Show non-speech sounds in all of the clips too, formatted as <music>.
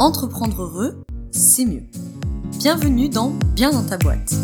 Entreprendre heureux, c'est mieux. Bienvenue dans Bien dans ta boîte.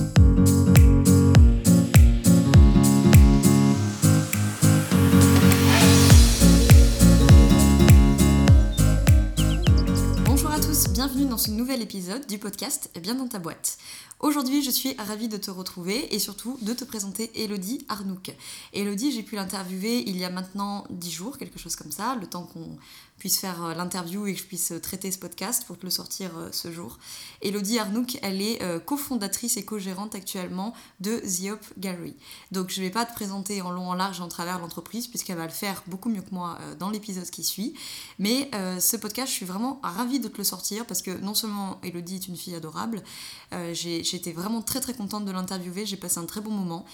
Bonjour à tous, bienvenue dans ce nouvel épisode du podcast Bien dans ta boîte. Aujourd'hui, je suis ravie de te retrouver et surtout de te présenter Elodie Arnouk. Elodie, j'ai pu l'interviewer il y a maintenant 10 jours, quelque chose comme ça, le temps qu'on puisse faire euh, l'interview et que je puisse euh, traiter ce podcast pour te le sortir euh, ce jour. Elodie Arnouk, elle est cofondatrice et co-gérante actuellement de The Hope Gallery. Donc je ne vais pas te présenter en long, en large en travers l'entreprise puisqu'elle va le faire beaucoup mieux que moi dans l'épisode qui suit. Mais ce podcast, je suis vraiment ravie de te le sortir parce que non seulement Elodie est une fille adorable, j'étais vraiment très très contente de l'interviewer, j'ai passé un très bon moment.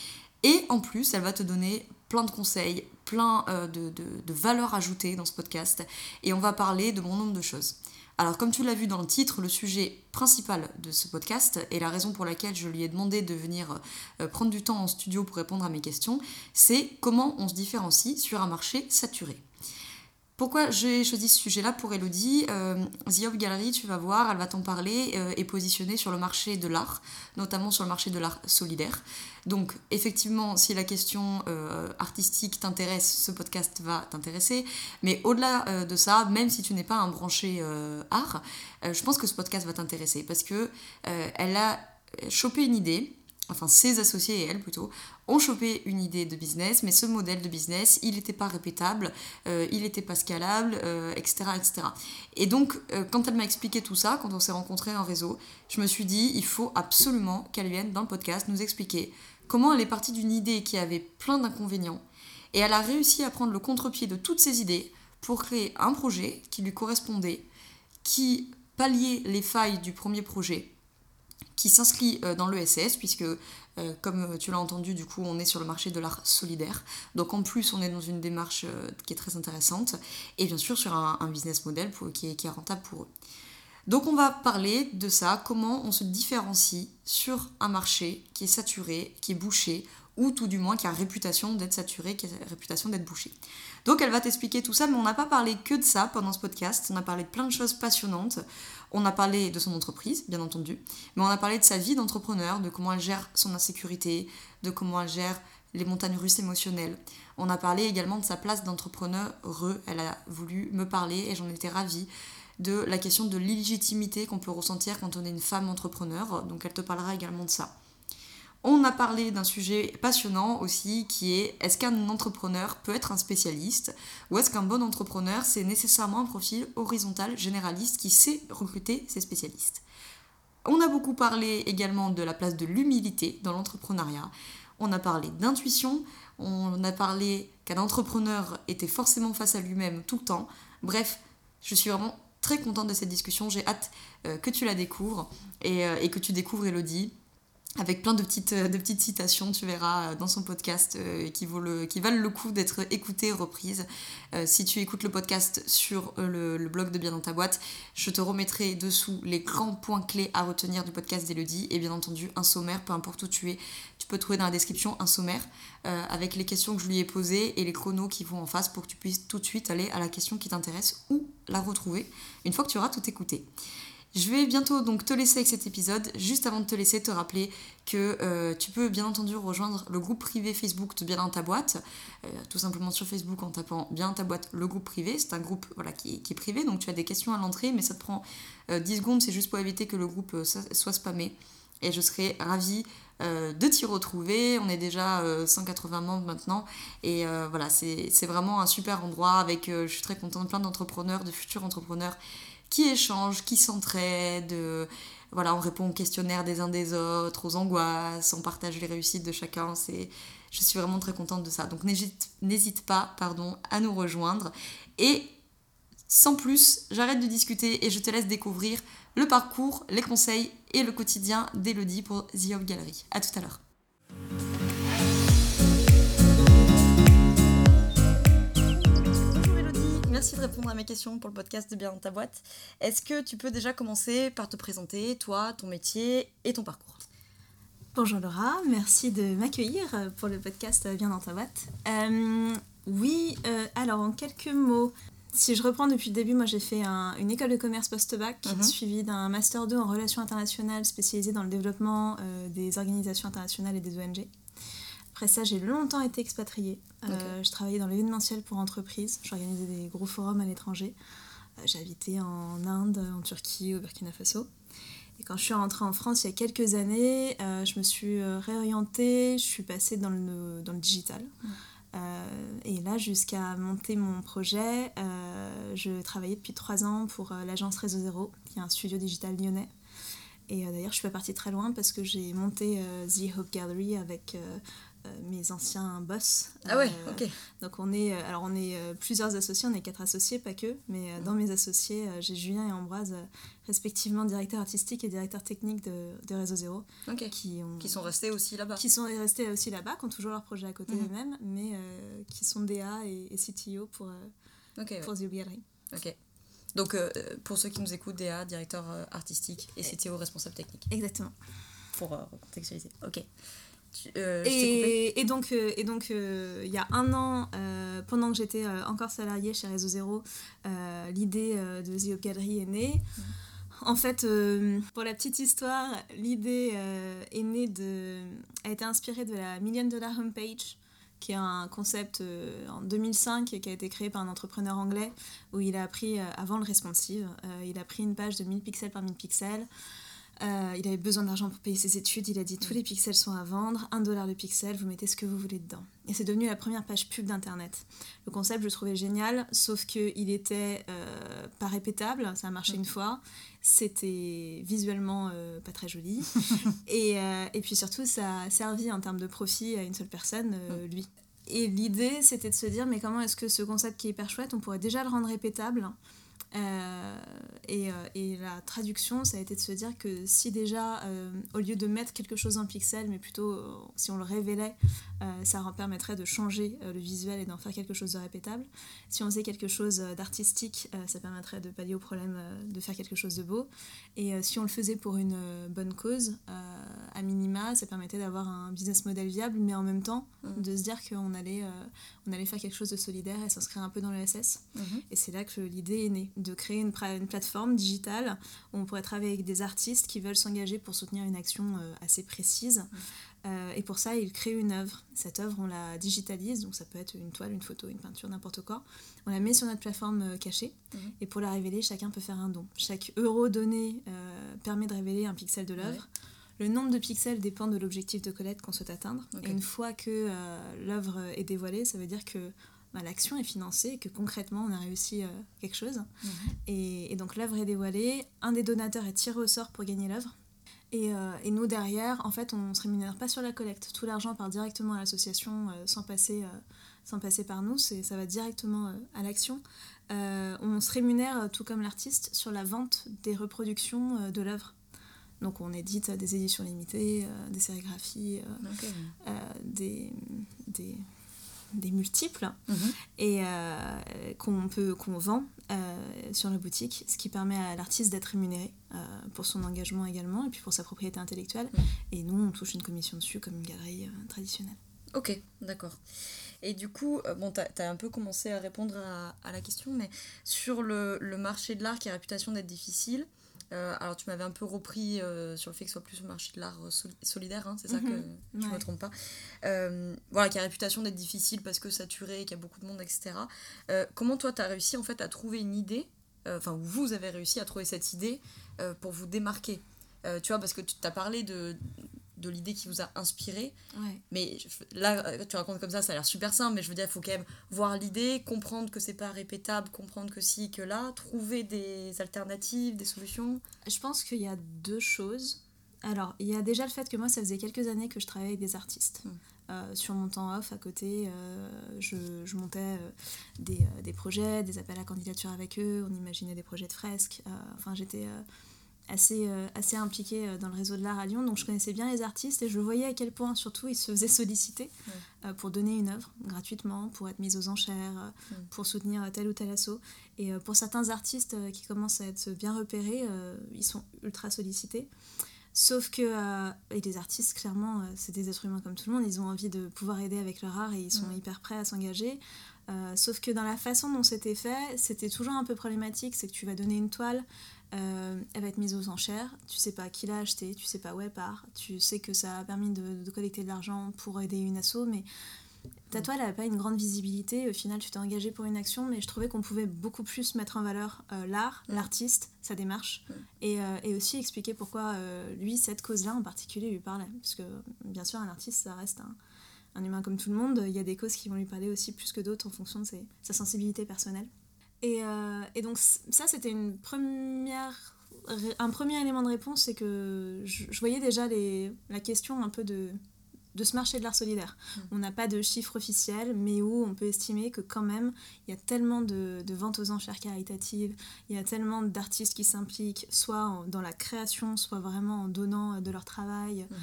Et en plus, elle va te donner plein de conseils, plein euh, de, valeurs ajoutées dans ce podcast et on va parler de bon nombre de choses. Alors comme tu l'as vu dans le titre, le sujet principal de ce podcast et la raison pour laquelle je lui ai demandé de venir euh, prendre du temps en studio pour répondre à mes questions, c'est comment on se différencie sur un marché saturé. Pourquoi j'ai choisi ce sujet-là pour Elodie euh, The Gallery, tu vas voir, elle va t'en parler, euh, est positionnée sur le marché de l'art, notamment sur le marché de l'art solidaire. Donc, effectivement, si la question euh, artistique t'intéresse, ce podcast va t'intéresser. Mais au-delà euh, de ça, même si tu n'es pas un branché art, je pense que ce podcast va t'intéresser parce que elle a chopé une idée enfin ses associés et elle plutôt, ont chopé une idée de business, mais ce modèle de business, il n'était pas répétable, euh, il n'était pas scalable, etc., euh, etc. Et donc, euh, quand elle m'a expliqué tout ça, quand on s'est rencontrés en réseau, je me suis dit, il faut absolument qu'elle vienne dans le podcast nous expliquer comment elle est partie d'une idée qui avait plein d'inconvénients, et elle a réussi à prendre le contre-pied de toutes ces idées pour créer un projet qui lui correspondait, qui palliait les failles du premier projet, qui s'inscrit euh, dans l'ESS, puisque, euh, comme tu l'as entendu, du coup, on est sur le marché de l'art solidaire. Donc, en plus, on est dans une démarche euh, qui est très intéressante, et bien sûr, sur un, business model qui, qui est rentable pour eux. Donc, on va parler de ça, comment on se différencie sur un marché qui est saturé, qui est bouché, ou tout du moins qui a réputation d'être saturé, qui a réputation d'être bouché. Donc elle va t'expliquer tout ça, mais on n'a pas parlé que de ça pendant ce podcast, on a parlé de plein de choses passionnantes, on a parlé de son entreprise, bien entendu, mais on a parlé de sa vie d'entrepreneur, de comment elle gère son insécurité, de comment elle gère les montagnes russes émotionnelles. On a parlé également de sa place d'entrepreneur heureux, elle a voulu me parler et j'en étais ravie de la question de l'illégitimité qu'on peut ressentir quand on est une femme entrepreneur, donc elle te parlera également de ça. On a parlé d'un sujet passionnant aussi qui est est-ce qu'un entrepreneur peut être un spécialiste? Ou est-ce qu'un bon entrepreneur c'est nécessairement un profil horizontal généraliste qui sait recruter ses spécialistes? On a beaucoup parlé également de la place de l'humilité dans l'entrepreneuriat. On a parlé d'intuition, on a parlé qu'un entrepreneur était forcément face à lui-même tout le temps. Bref, je suis vraiment très contente de cette discussion. J'ai hâte euh, que tu la découvres et, euh, et que tu découvres Elodie avec plein de petites, euh, de petites citations, tu verras, euh, dans son podcast euh, qui, valent le coup d'être écoutées, reprises. si tu écoutes le podcast sur le, blog de Bien dans ta boîte, je te remettrai dessous les grands points clés à retenir du podcast d'Elodie et bien entendu un sommaire, peu importe où tu es. Tu peux trouver dans la description un sommaire avec les questions que je lui ai posées et les chronos qui vont en face pour que tu puisses tout de suite aller à la question qui t'intéresse ou la retrouver une fois que tu auras tout écouté. Je vais bientôt donc te laisser avec cet épisode. Juste avant de te laisser, te rappeler que euh, tu peux bien entendu rejoindre le groupe privé Facebook de Bien dans ta boîte. Euh, tout simplement sur Facebook en tapant Bien dans ta boîte, le groupe privé. C'est un groupe voilà, qui, est privé, donc tu as des questions à l'entrée, mais ça te prend 10 euh, secondes. C'est juste pour éviter que le groupe soit spammé. Et je serai ravie de t'y retrouver. On est déjà 180 membres maintenant. Et voilà, c'est vraiment un super endroit avec, je suis très contente, plein d'entrepreneurs, de futurs entrepreneurs qui échangent, qui s'entraident. Euh, voilà, on répond aux questionnaires des uns des autres, aux angoisses, on partage les réussites de chacun. C'est, je suis vraiment très contente de ça. Donc n'hésite pas pardon, à nous rejoindre. Et sans plus, j'arrête de discuter et je te laisse découvrir le parcours, les conseils et le quotidien d'Elodie pour The Hop Gallery. A tout à l'heure. Merci de répondre à mes questions pour le podcast de Bien dans ta boîte. Est-ce que tu peux déjà commencer par te présenter, toi, ton métier et ton parcours? Bonjour Laura, merci de m'accueillir pour le podcast Bien dans ta boîte. Euh, oui, euh, alors en quelques mots, Si je reprends depuis le début, moi j'ai fait une école de commerce post-bac, Mhm. suivie d'un master 2 en relations internationales spécialisé dans le développement euh, des organisations internationales et des ONG. Après ça, j'ai longtemps été expatriée. Euh. Je travaillais dans l'événementiel pour entreprises. J'organisais des gros forums à l'étranger. Euh, J'ai habité en Inde, en Turquie, au Burkina Faso. Et quand je suis rentrée en France il y a quelques années, euh, je me suis euh, réorientée, je suis passée dans le, dans le digital. Et là, jusqu'à monter mon projet, je travaillais depuis trois ans pour l'agence Réseau Zéro, qui est un studio digital lyonnais. Et d'ailleurs, je suis pas partie très loin parce que j'ai monté The Hope Gallery avec mes anciens boss. Ah ouais, Euh, ok. donc on est, euh, alors on est euh, plusieurs associés, on est quatre associés, pas que, mais euh, dans mes associés, euh, j'ai Julien et Ambroise, euh, respectivement directeur artistique et directeur technique de, de Réseau Zéro, Ok. qui, ont, Qui sont restés aussi là-bas. qui sont restés aussi là-bas, qui ont toujours leur projet à côté Mhm. eux-mêmes, mais euh, qui sont DA et, et CTO pour, euh, ouais. pour The Gallery. ok. Donc, euh, pour ceux qui nous écoutent, DA, directeur euh, artistique, et CTO, responsable technique, Exactement. pour euh, recontextualiser. Ok. Tu- euh. Et, et donc, euh, et donc euh, il y a un an, pendant que j'étais encore salariée chez Réseau Zéro, l'idée de The Gallery est née. En fait, pour la petite histoire, l'idée est née de, a été inspirée de la Million Dollar Homepage, qui est un concept en 2005 et qui a été créé par un entrepreneur anglais où il a euh, avant le responsive, il a pris une page de 1000 pixels par 1000 pixels. Euh, il avait besoin d'argent pour payer ses études. Il a dit tous les pixels sont à vendre, 1 dollar le pixel, vous mettez ce que vous voulez dedans. Et c'est devenu la première page pub d'internet. Le concept, je le trouvais génial, sauf qu'il était euh, pas répétable, ça a marché une fois, c'était visuellement euh, pas très joli, <laughs> et, et puis surtout, ça a servi en termes de profit à une seule personne, euh, lui. Et l'idée, c'était de se dire, mais comment est-ce que ce concept qui est hyper chouette, on pourrait déjà le rendre répétable Euh, et, euh, et la traduction, ça a été de se dire que si déjà, euh, au lieu de mettre quelque chose en pixel, mais plutôt euh, si on le révélait, ça en permettrait de changer le visuel et d'en faire quelque chose de répétable. Si on faisait quelque chose d'artistique, ça permettrait de pallier au problème de faire quelque chose de beau. Et si on le faisait pour une bonne cause, à minima, ça permettait d'avoir un business model viable, mais en même temps, Mhm. de se dire qu'on allait, on allait faire quelque chose de solidaire et s'inscrire un peu dans le SS. Mhm. Et c'est là que l'idée est née, de créer une, plateforme digitale où on pourrait travailler avec des artistes qui veulent s'engager pour soutenir une action euh, assez précise. Euh, et pour ça, ils créent une œuvre. Cette œuvre, on la digitalise, donc ça peut être une toile, une photo, une peinture, n'importe quoi. On la met sur notre plateforme euh, cachée. Mhm. Et pour la révéler, chacun peut faire un don. Chaque euro donné permet de révéler un pixel de l'œuvre. Le nombre de pixels dépend de l'objectif de collecte qu'on souhaite atteindre. Et une fois que euh, l'œuvre est dévoilée, ça veut dire que bah, l'action est financée et que concrètement on a réussi euh, quelque chose. Et, et donc l'œuvre est dévoilée, un des donateurs est tiré au sort pour gagner l'œuvre. Et, euh, et nous derrière, en fait, on ne se rémunère pas sur la collecte. Tout l'argent part directement à l'association euh, sans, passer, sans passer par nous. Ça va directement à l'action. On se rémunère, tout comme l'artiste, sur la vente des reproductions de l'œuvre. Donc on édite des éditions limitées, des sérigraphies, des, des, des multiples Mhm. et euh, qu'on peut qu'on vend euh, sur la boutique, ce qui permet à l'artiste d'être rémunéré euh, pour son engagement également et puis pour sa propriété intellectuelle. Mhm. Et nous, on touche une commission dessus comme une galerie traditionnelle. Ok, d'accord. Et du coup, bon, t'as as un peu commencé à répondre à, à la question, mais sur le, le marché de l'art qui a réputation d'être difficile, alors tu m'avais un peu repris euh, sur le fait que ce soit plus le marché de l'art euh, soli- solidaire, hein, c'est ça Mhm. que je Ouais. me trompe pas. Euh, voilà, qui a réputation d'être difficile parce que saturé, qu'il y a beaucoup de monde, etc. Euh, comment toi, tu as réussi en fait à trouver une idée, euh, enfin, ou vous avez réussi à trouver cette idée euh, pour vous démarquer? Euh, Tu vois, parce que tu t'as parlé de, de l'idée qui vous a inspiré, Ouais. mais là, euh, tu racontes comme ça, ça a l'air super simple, mais je veux dire, il faut quand même voir l'idée, comprendre que c'est pas répétable, comprendre que si, que là, trouver des alternatives, des solutions. Je pense qu'il y a deux choses. Alors, il y a déjà le fait que moi, ça faisait quelques années que je travaillais avec des artistes. Mm. Euh, sur mon temps off, à côté, euh, je, je montais euh, des, des projets, des appels à candidature avec eux, on imaginait des projets de fresques. Enfin, j'étais assez, euh, assez impliquée euh, dans le réseau de l'art à Lyon, donc je connaissais bien les artistes et je voyais à quel point, surtout, ils se faisaient solliciter euh, pour donner une œuvre gratuitement, pour être mise aux enchères, pour soutenir tel ou tel assaut. Et pour certains artistes qui commencent à être bien repérés, ils sont ultra sollicités. Sauf que euh, et les artistes, clairement, euh, c'est des êtres humains comme tout le monde, ils ont envie de pouvoir aider avec leur art et ils sont hyper prêts à s'engager. Euh, sauf que dans la façon dont c'était fait, c'était toujours un peu problématique, c'est que tu vas donner une toile, euh, elle va être mise aux enchères, tu sais pas qui l'a acheté, tu sais pas où elle part, tu sais que ça a permis de, de collecter de l'argent pour aider une asso, mais ta Mm. toile n'a pas une grande visibilité, au final tu t'es engagé pour une action, mais je trouvais qu'on pouvait beaucoup plus mettre en valeur euh, l'art, Mm. l'artiste, sa démarche, Mm. et, euh, et aussi expliquer pourquoi euh, lui, cette cause-là en particulier, lui parlait. Parce que bien sûr, un artiste, ça reste un, un humain comme tout le monde, il y a des causes qui vont lui parler aussi plus que d'autres en fonction de ses- sa sensibilité personnelle. Et, euh, et donc ça, c'était une première, un premier élément de réponse, c'est que je, je voyais déjà les, la question un peu de, de ce marché de l'art solidaire. Mm. On n'a pas de chiffre officiel, mais où on peut estimer que quand même, il y a tellement de, de ventes aux enchères caritatives, il y a tellement d'artistes qui s'impliquent, soit en- dans la création, soit vraiment en donnant de leur travail, Mhm.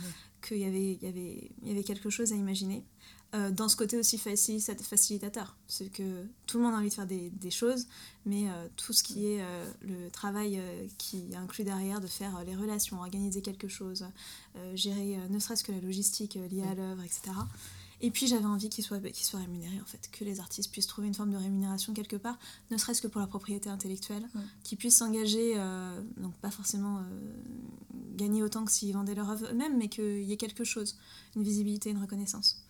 Qu'il y avait, il y, avait, il y avait quelque chose à imaginer. Euh, dans ce côté aussi facilita- facilitateur, c'est que tout le monde a envie de faire des, des choses, mais euh, tout ce qui est euh, le travail qui inclut derrière de faire les relations, organiser quelque chose, gérer ne serait-ce que la logistique liée à l'œuvre, etc. Et puis j'avais envie qu'ils soient, qu'ils soient rémunérés en fait, que les artistes puissent trouver une forme de rémunération quelque part, ne serait-ce que pour la propriété intellectuelle, qu'ils puissent s'engager, euh, donc pas forcément euh, gagner autant que s'ils vendaient leur œuvre eux-mêmes, mais qu'il y ait quelque chose, une visibilité, une reconnaissance.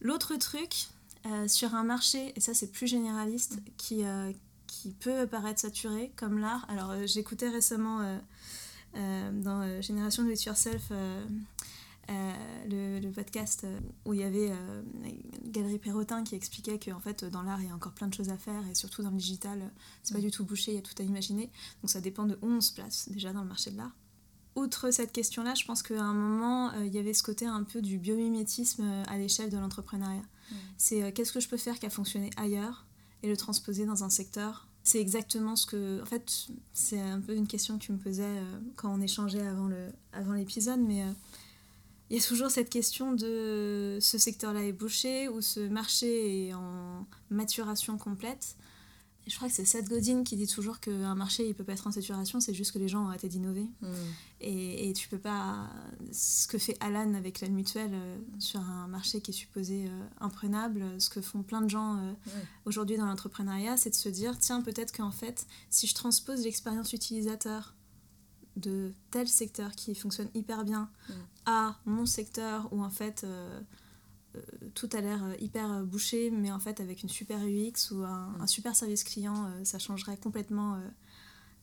L'autre truc, euh, sur un marché, et ça c'est plus généraliste, qui, qui peut paraître saturé, comme l'art. Alors j'écoutais récemment dans Génération Do It Yourself le, le podcast euh, où il y avait euh, Galerie Perrotin qui expliquait qu'en fait dans l'art il y a encore plein de choses à faire et surtout dans le digital euh, c'est pas Mm. du tout bouché, il y a tout à imaginer. Donc ça dépend de où on se place déjà dans le marché de l'art. Outre cette question-là, je pense qu'à un moment, euh, il y avait ce côté un peu du biomimétisme euh, à l'échelle de l'entrepreneuriat. Mm. C'est euh, qu'est-ce que je peux faire qui a fonctionné ailleurs et le transposer dans un secteur? C'est exactement ce que... En fait, c'est un peu une question que tu me posais euh, quand on échangeait avant le- avant l'épisode, mais euh, il y a toujours cette question de ce secteur-là est bouché ou ce marché est en maturation complète. Et je crois que c'est Seth Godin qui dit toujours qu'un marché il peut pas être en saturation, c'est juste que les gens ont arrêté d'innover. Mhm. Et, et tu peux pas. Ce que fait Alan avec la mutuelle euh, sur un marché qui est supposé euh, imprenable, ce que font plein de gens euh, aujourd'hui dans l'entrepreneuriat, c'est de se dire tiens, peut-être qu'en fait, si je transpose l'expérience utilisateur de tel secteur qui fonctionne hyper bien Mm. à mon secteur où en fait. euh, euh, tout a l'air euh, hyper bouché, mais en fait avec une super UX ou un, Mm. un super service client, euh, ça changerait complètement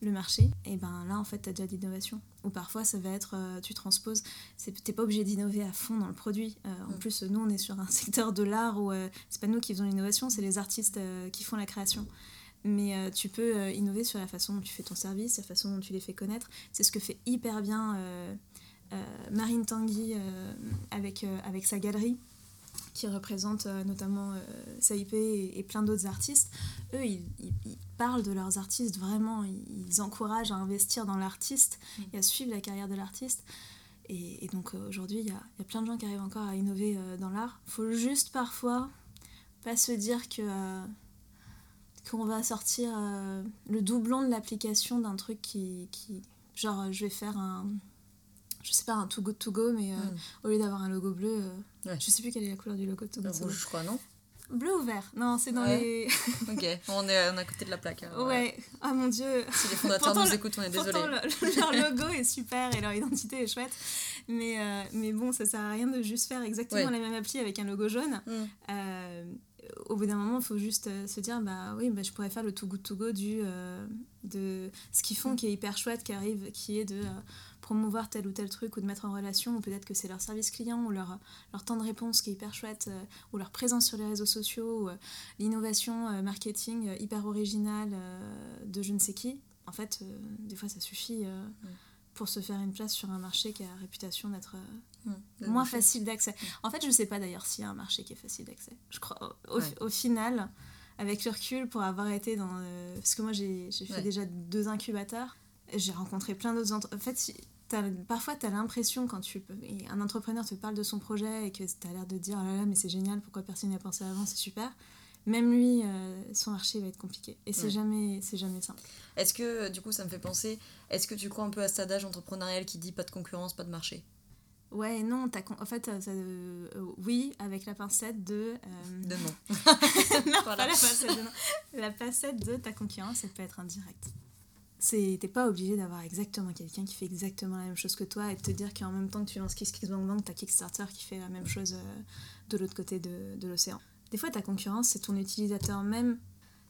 le marché. Et ben là, en fait, tu as déjà de l'innovation. Ou parfois, ça va être, tu transposes, c'est- t'es pas obligé d'innover à fond dans le produit. En Mm. plus, nous, on est sur un <laughs> secteur de l'art où c'est pas nous qui faisons l'innovation, c'est les artistes qui font la création. Mais euh, tu peux euh, innover sur la façon dont tu fais ton service, la façon dont tu les fais connaître. C'est ce que fait hyper bien euh, Marine Tanguy avec, avec sa galerie qui représente notamment Saipé et, plein d'autres artistes, eux, ils, parlent de leurs artistes vraiment, ils, encouragent à investir dans l'artiste et à suivre la carrière de l'artiste. Et, donc aujourd'hui, il y a, il y a plein de gens qui arrivent encore à innover dans l'art. faut juste parfois pas se dire que qu'on va sortir euh, le doublon de l'application d'un truc qui, qui... Genre, je vais faire un... Je sais pas, un Too Good To Go, mais euh, Mhm. au lieu d'avoir un logo bleu, euh, Ouais. je sais plus quelle est la couleur du logo de Too Good To Go. Rouge, je crois, non? Bleu ou vert? Non, c'est dans Ouais. les. <laughs> Ok, on est, on est à côté de la plaque. hein, Ouais. Ah mon dieu. Si les fondateurs nous écoutent, on est désolé. Le- leur logo est super et leur identité est chouette. Mais, euh, mais bon, ça sert à rien de juste faire exactement Ouais. la même appli avec un logo jaune. Mm. Au bout d'un moment, il faut juste euh, se dire bah oui, bah, je pourrais faire le Too Good To Go du, euh, de ce qu'ils font qui est hyper chouette, qui arrive, qui est de euh, promouvoir tel ou tel truc ou de mettre en relation, ou peut-être que c'est leur service client ou leur, leur temps de réponse qui est hyper chouette, ou leur présence sur les réseaux sociaux, ou l'innovation marketing hyper originale de je ne sais qui. En fait, des fois, ça suffit pour se faire une place sur un marché qui a la réputation d'être euh, Mm. moins facile d'accès. En fait, je sais pas d'ailleurs s'il y a un marché qui est facile d'accès. Je crois, au, au- Ouais. au final, avec le recul, pour avoir été dans. euh, parce que moi, j'ai fait Ouais. déjà deux incubateurs, j'ai rencontré plein d'autres. entre- En fait, si- parfois, tu as l'impression, quand tu, peux- un entrepreneur te parle de son projet et que tu as l'air de dire oh là là, mais c'est génial, pourquoi personne n'y a pensé avant, c'est super. Même lui, son marché va être compliqué. Et c'est Ouais. jamais, c'est jamais simple. Est-ce que, du coup, ça me fait penser, est-ce que tu crois un peu à cet adage entrepreneurial qui dit pas de concurrence, pas de marché? Ouais, non, t'as con- en fait, euh, ça, euh, euh, oui, avec la pincette de. euh, De <laughs> non. non, Voilà. pas la pincette de, non. La pincette de ta concurrence, elle peut être indirecte. T'es pas obligé d'avoir exactement quelqu'un qui fait exactement la même chose que toi et de te dire qu'en même temps que tu lances KissKissBankBank, t'as Kickstarter qui fait la même chose euh, de l'autre côté de, de l'océan. Des fois, ta concurrence, c'est ton utilisateur même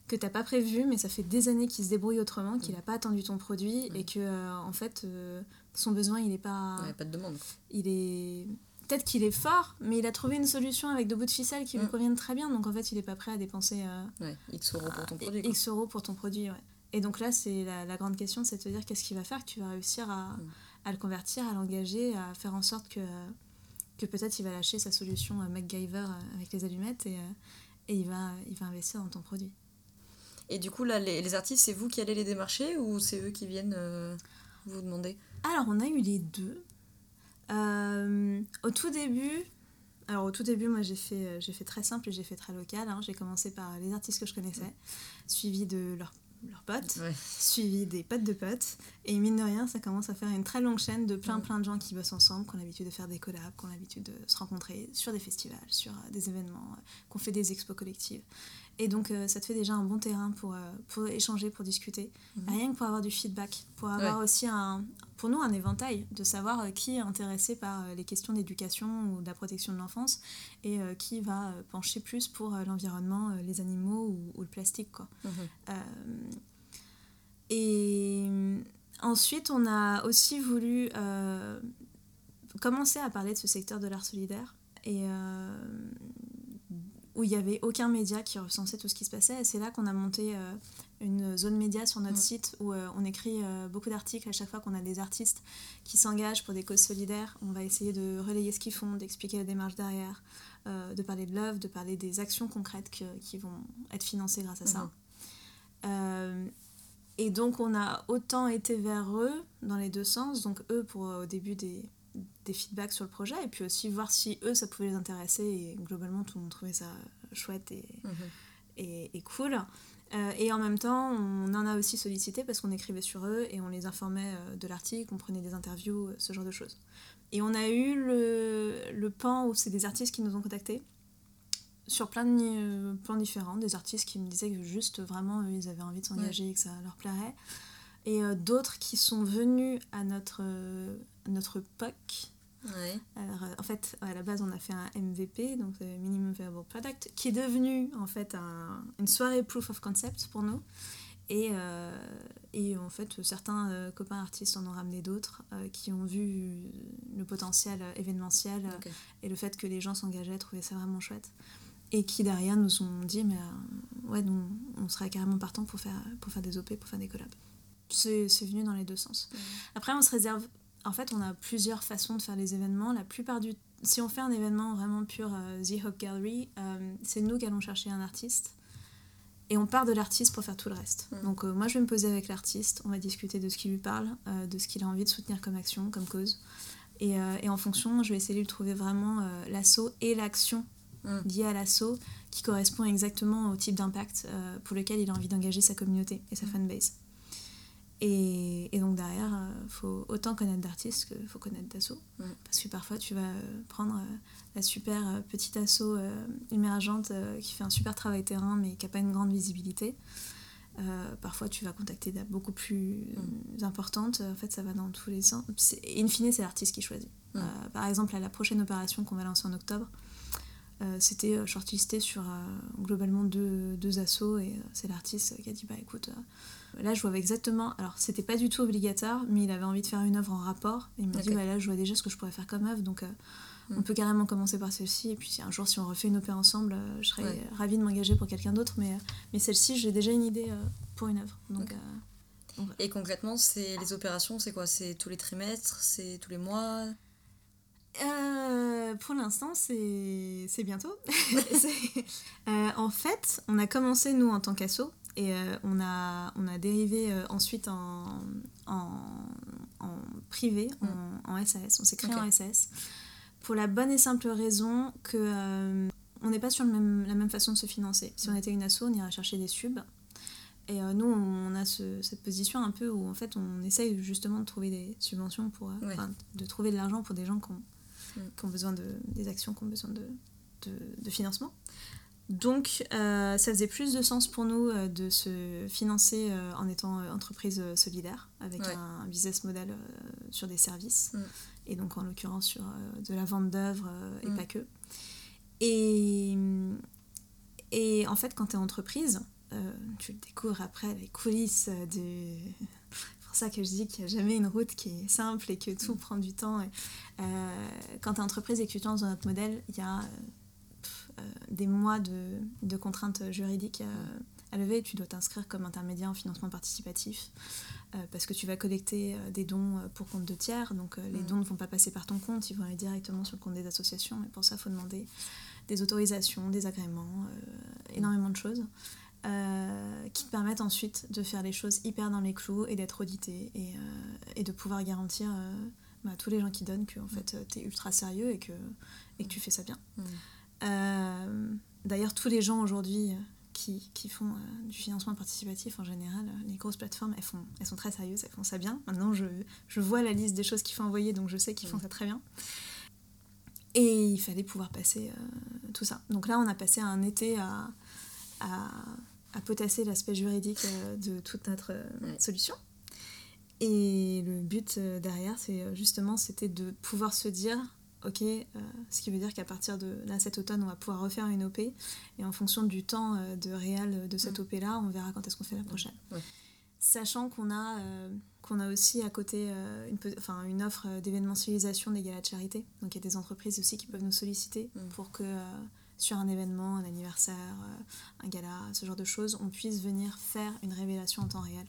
que t'as pas prévu, mais ça fait des années qu'il se débrouille autrement, qu'il a pas attendu ton produit et que, euh, en fait, euh, son besoin, il est pas Ouais, pas de demande. il est peut-être qu'il est fort, mais il a trouvé une solution avec deux bouts de ficelle qui lui Mm. conviennent très bien. Donc en fait, il est pas prêt à dépenser euh, Ouais, X euros pour ton produit. quoi. X euros pour ton produit. ouais. Et donc là, c'est la, la grande question, c'est de te dire qu'est-ce qu'il va faire que tu vas réussir à, Mm. à le convertir, à l'engager, à faire en sorte que, que peut-être il va lâcher sa solution euh, MacGyver euh, avec les allumettes et, euh, et il, va, il va investir dans ton produit. Et du coup, là, les, les artistes, c'est vous qui allez les démarcher ou c'est eux qui viennent euh, vous demander? Alors, on a eu les deux. Euh, au tout début, alors au tout début, moi j'ai fait, j'ai fait très simple et j'ai fait très local. hein. J'ai commencé par les artistes que je connaissais, suivi de leurs leurs potes, Ouais. suivi des potes de potes. Et mine de rien, ça commence à faire une très longue chaîne de plein plein de gens qui bossent ensemble, qui ont l'habitude de faire des collabs, qui ont l'habitude de se rencontrer sur des festivals, sur euh, des événements, euh, qu'on fait des expos collectives. Et donc euh, ça te fait déjà un bon terrain pour, euh, pour échanger, pour discuter. Mhm. Rien que pour avoir du feedback, pour avoir aussi un, pour nous un éventail, de savoir euh, qui est intéressé par les questions d'éducation ou de la protection de l'enfance et qui va pencher plus pour l'environnement, les animaux ou, ou le plastique. Quoi. Mhm. Et ensuite, on a aussi voulu commencer à parler de ce secteur de l'art solidaire et où il n'y avait aucun média qui recensait tout ce qui se passait. Et c'est là qu'on a monté euh, une zone média sur notre site où euh, on écrit euh, beaucoup d'articles à chaque fois qu'on a des artistes qui s'engagent pour des causes solidaires. On va essayer de relayer ce qu'ils font, d'expliquer la démarche derrière, de parler de l'œuvre, de parler des actions concrètes que- qui vont être financées grâce à ça. Mhm. Et donc on a autant été vers eux dans les deux sens, donc eux pour au début des, des feedbacks sur le projet, et puis aussi voir si eux ça pouvait les intéresser, et globalement tout le monde trouvait ça chouette et, Mhm. et, et cool. Euh, et en même temps, on en a aussi sollicité parce qu'on écrivait sur eux et on les informait euh, de l'article, on prenait des interviews, euh, ce genre de choses. Et on a eu le, le pan où c'est des artistes qui nous ont contactés sur plein de plans différents, des artistes qui me disaient que juste vraiment eux, ils avaient envie de s'engager et que ça leur plairait. Et euh, d'autres qui sont venus à notre, notre POC, Ouais. alors, euh, en fait, à la base, on a fait un MVP, donc Minimum Viable Product, qui est devenu en fait un- une soirée proof of concept pour nous. Et, euh, et en fait, certains euh, copains artistes en ont ramené d'autres euh, qui ont vu le potentiel événementiel et le fait que les gens s'engageaient, trouvaient ça vraiment chouette. Et qui derrière nous ont dit, mais ouais, nous, on serait carrément partant pour faire, pour faire des OP, pour faire des collabs. C'est venu dans les deux sens. Après, on se réserve. En fait, on a plusieurs façons de faire les événements. La plupart du si on fait un événement vraiment pur euh, The Hawk Gallery, euh, c'est nous qui allons chercher un artiste. Et on part de l'artiste pour faire tout le reste. Mm. Donc euh, moi je vais me poser avec l'artiste, on va discuter de ce qui lui parle, de ce qu'il a envie de soutenir comme action, comme cause. Et, et en fonction, je vais essayer de lui trouver vraiment l'assaut et l'action Mm. liée à l'assaut qui correspond exactement au type d'impact pour lequel il a envie d'engager sa communauté et sa Mm. fanbase. Et, et donc derrière, il faut autant connaître d'artistes qu'il faut connaître d'assaut. Mm. Parce que parfois, tu vas euh, prendre euh, la super euh, petite asso euh, émergente euh, qui fait un super travail terrain mais qui n'a pas une grande visibilité. Euh, parfois, tu vas contacter des beaucoup plus Mm. importantes. En fait, ça va dans tous les sens. Et in fine, c'est l'artiste qui choisit. Mm. Euh, par exemple, à la prochaine opération qu'on va lancer en octobre, euh, c'était euh, shortlisté sur euh, globalement deux, deux assos et euh, c'est l'artiste qui a dit bah écoute euh, là je vois exactement alors c'était pas du tout obligatoire mais il avait envie de faire une œuvre en rapport. Et il m'a dit bah là je vois déjà ce que je pourrais faire comme œuvre donc euh, on peut carrément commencer par celle-ci. Et puis un jour si on refait une opé ensemble euh, je serais Ouais. ravie de m'engager pour quelqu'un d'autre mais, euh, mais celle-ci j'ai déjà une idée euh, pour une œuvre. Donc euh, Et concrètement, c'est les opérations, c'est quoi? C'est tous les trimestres? C'est tous les mois? Euh, pour l'instant, c'est bientôt. <laughs> Euh, en fait, on a commencé, nous, en tant qu'asso, et euh, on, a, on a dérivé ensuite en, en, en privé, en, en SAS. On s'est créé Ok. en SAS. Pour la bonne et simple raison que on n'est pas sur le même, la même façon de se financer. Si on était une asso, on irait chercher des subs. Et nous, on a ce- cette position un peu où en fait on essaye justement de trouver des subventions pour, Ouais. de trouver de l'argent pour des gens qui ont, Mm. Qui ont besoin de, des actions, qui ont besoin de, de, de financement. Donc, euh, ça faisait plus de sens pour nous euh, de se financer euh, en étant entreprise solidaire, avec Ouais. un, business model sur des services, Mm. et donc en l'occurrence sur de la vente d'œuvres et Mm. pas que. Et, et en fait, quand tu es entreprise, tu le découvres après les coulisses de... <laughs> C'est pour ça que je dis qu'il n'y a jamais une route qui est simple et que tout prend du temps. Et, quand tu es entreprise et que tu te lances dans notre modèle, il y a euh, pff, euh, des mois de, de contraintes juridiques euh, à lever. Tu dois t'inscrire comme intermédiaire en financement participatif euh, parce que tu vas collecter euh, des dons euh, pour compte de tiers. Donc euh, les Mm. dons ne vont pas passer par ton compte, ils vont aller directement sur le compte des associations. Et pour ça, il faut demander des autorisations, des agréments, euh, énormément de choses. euh, qui te permettent ensuite de faire les choses hyper dans les clous et d'être audité et, euh, et de pouvoir garantir euh, bah, tous les gens qui donnent que en fait, tu es ultra sérieux et que, et que tu fais ça bien. Mm. Euh, D'ailleurs, tous les gens aujourd'hui euh, qui, qui font euh, du financement participatif en général, euh, les grosses plateformes, elles, font, elles sont très sérieuses, elles font ça bien. Maintenant, je, je vois la liste des choses qu'il faut envoyer, donc je sais qu'ils font Mm. ça très bien. Et il fallait pouvoir passer euh, tout ça. Donc là, on a passé un été à, à, à potasser l'aspect juridique euh, de toute notre euh, Ouais. solution. Et le but euh, derrière, c'est euh, justement, c'était de pouvoir se dire, ok, euh, ce qui veut dire qu'à partir de là, cet automne, on va pouvoir refaire une OP. Et en fonction du temps euh, de réel de cette Mm. OP-là, on verra quand est-ce qu'on fait la prochaine. Ouais. Sachant qu'on a, euh, qu'on a aussi à côté une, enfin, une offre d'événementialisation des galas de charité. Donc il y a des entreprises aussi qui peuvent nous solliciter Mm. pour que sur un événement, un anniversaire, un gala, ce genre de choses, on puisse venir faire une révélation en temps réel.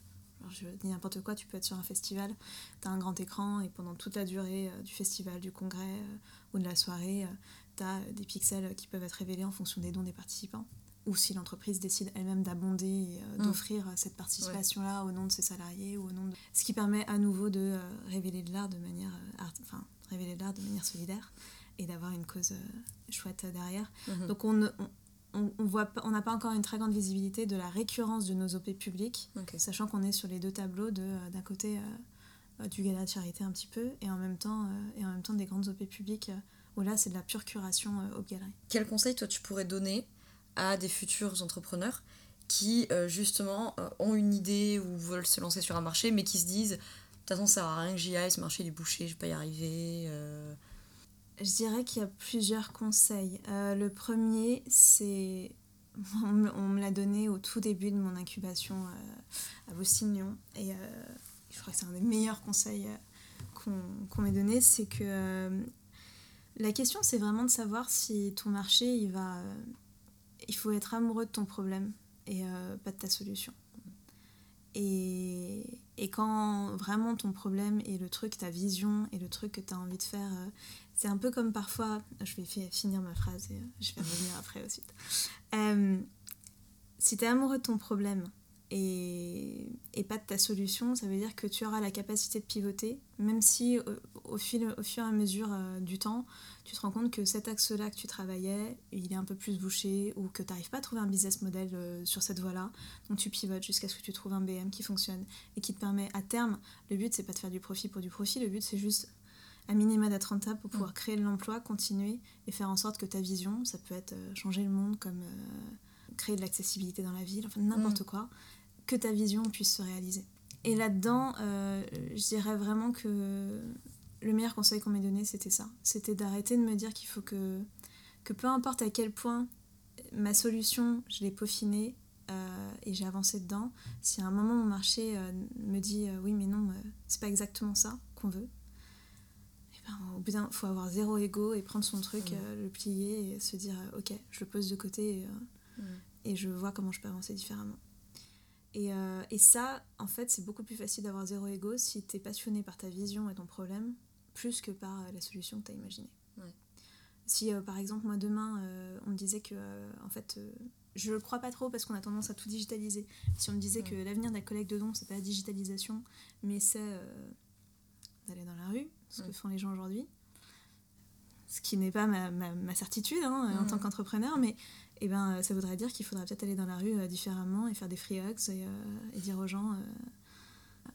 Je dis n'importe quoi, tu peux être sur un festival, tu as un grand écran et pendant toute la durée euh, du festival, du congrès euh, ou de la soirée, tu as des pixels qui peuvent être révélés en fonction des dons des participants. Ou si l'entreprise décide elle-même d'abonder et euh, Mm. d'offrir euh, cette participation-là au nom de ses salariés ou au nom de... Ce qui permet à nouveau de euh, révéler de l'art de manière euh, art- enfin, révéler de l'art de manière solidaire et d'avoir une cause euh, chouette derrière. Mhm. Donc on- on pas- on n'a pas encore une très grande visibilité de la récurrence de nos OP publics, Ok. sachant qu'on est sur les deux tableaux de euh, d'un côté euh, euh, du gala de charité un petit peu et en même temps euh, et en même temps des grandes OP publiques où là c'est de la pure curation au galerie. Quel conseil toi tu pourrais donner à des futurs entrepreneurs qui justement ont une idée ou veulent se lancer sur un marché mais qui se disent de toute façon ça sert à rien que j'y aille, ce marché il est bouché, je vais pas y arriver. Je dirais qu'il y a plusieurs conseils. Euh, le premier, c'est. <laughs> On me, l'a donné au tout début de mon incubation euh, à Bostignon. Et euh, je crois que c'est un des meilleurs conseils euh, qu'on m'ait donné. C'est que la question, c'est vraiment de savoir si ton marché, il va. il faut être amoureux de ton problème et pas de ta solution. Et, et quand vraiment ton problème est le truc, ta vision et le truc que tu as envie de faire, c'est un peu comme parfois, je vais fi- finir ma phrase et euh, je vais revenir après ensuite. Euh, si tu es amoureux de ton problème et, et pas de ta solution, ça veut dire que tu auras la capacité de pivoter, même si au, fil, au fur et à mesure euh, du temps, tu te rends compte que cet axe-là que tu travaillais, il est un peu plus bouché ou que tu n'arrives pas à trouver un business model sur cette voie-là. Donc tu pivotes jusqu'à ce que tu trouves un BM qui fonctionne et qui te permet à terme, le but c'est pas de faire du profit pour du profit, le but c'est juste à minima d'être rentable pour pouvoir créer de l'emploi, continuer et faire en sorte que ta vision, ça peut être euh, changer le monde comme euh, créer de l'accessibilité dans la ville, enfin n'importe quoi, que ta vision puisse se réaliser. Et là-dedans, euh, je dirais vraiment que le meilleur conseil qu'on m'ait donné, c'était ça. C'était d'arrêter de me dire qu'il faut que, que peu importe à quel point ma solution, je l'ai peaufinée euh, et j'ai avancé dedans, si à un moment mon marché me dit oui mais non, c'est pas exactement ça qu'on veut, ben, au bout d'un faut avoir zéro ego et prendre son truc, euh, le plier et se dire euh, ok, je le pose de côté et, euh, et je vois comment je peux avancer différemment. Et, euh, et ça, en fait, c'est beaucoup plus facile d'avoir zéro ego si tu es passionné par ta vision et ton problème, plus que par la solution que tu as imaginée. Ouais. Si, par exemple, moi, demain, on me disait que, en fait, je le crois pas trop parce qu'on a tendance à tout digitaliser. Si on me disait Ouais. que l'avenir de la collecte de dons, c'est pas la digitalisation, mais c'est d'aller dans la ce que Ouais. font les gens aujourd'hui, ce qui n'est pas ma, ma, certitude hein, en tant qu'entrepreneur, mais eh ben, ça voudrait dire qu'il faudrait peut-être aller dans la rue différemment et faire des free hugs et, dire aux gens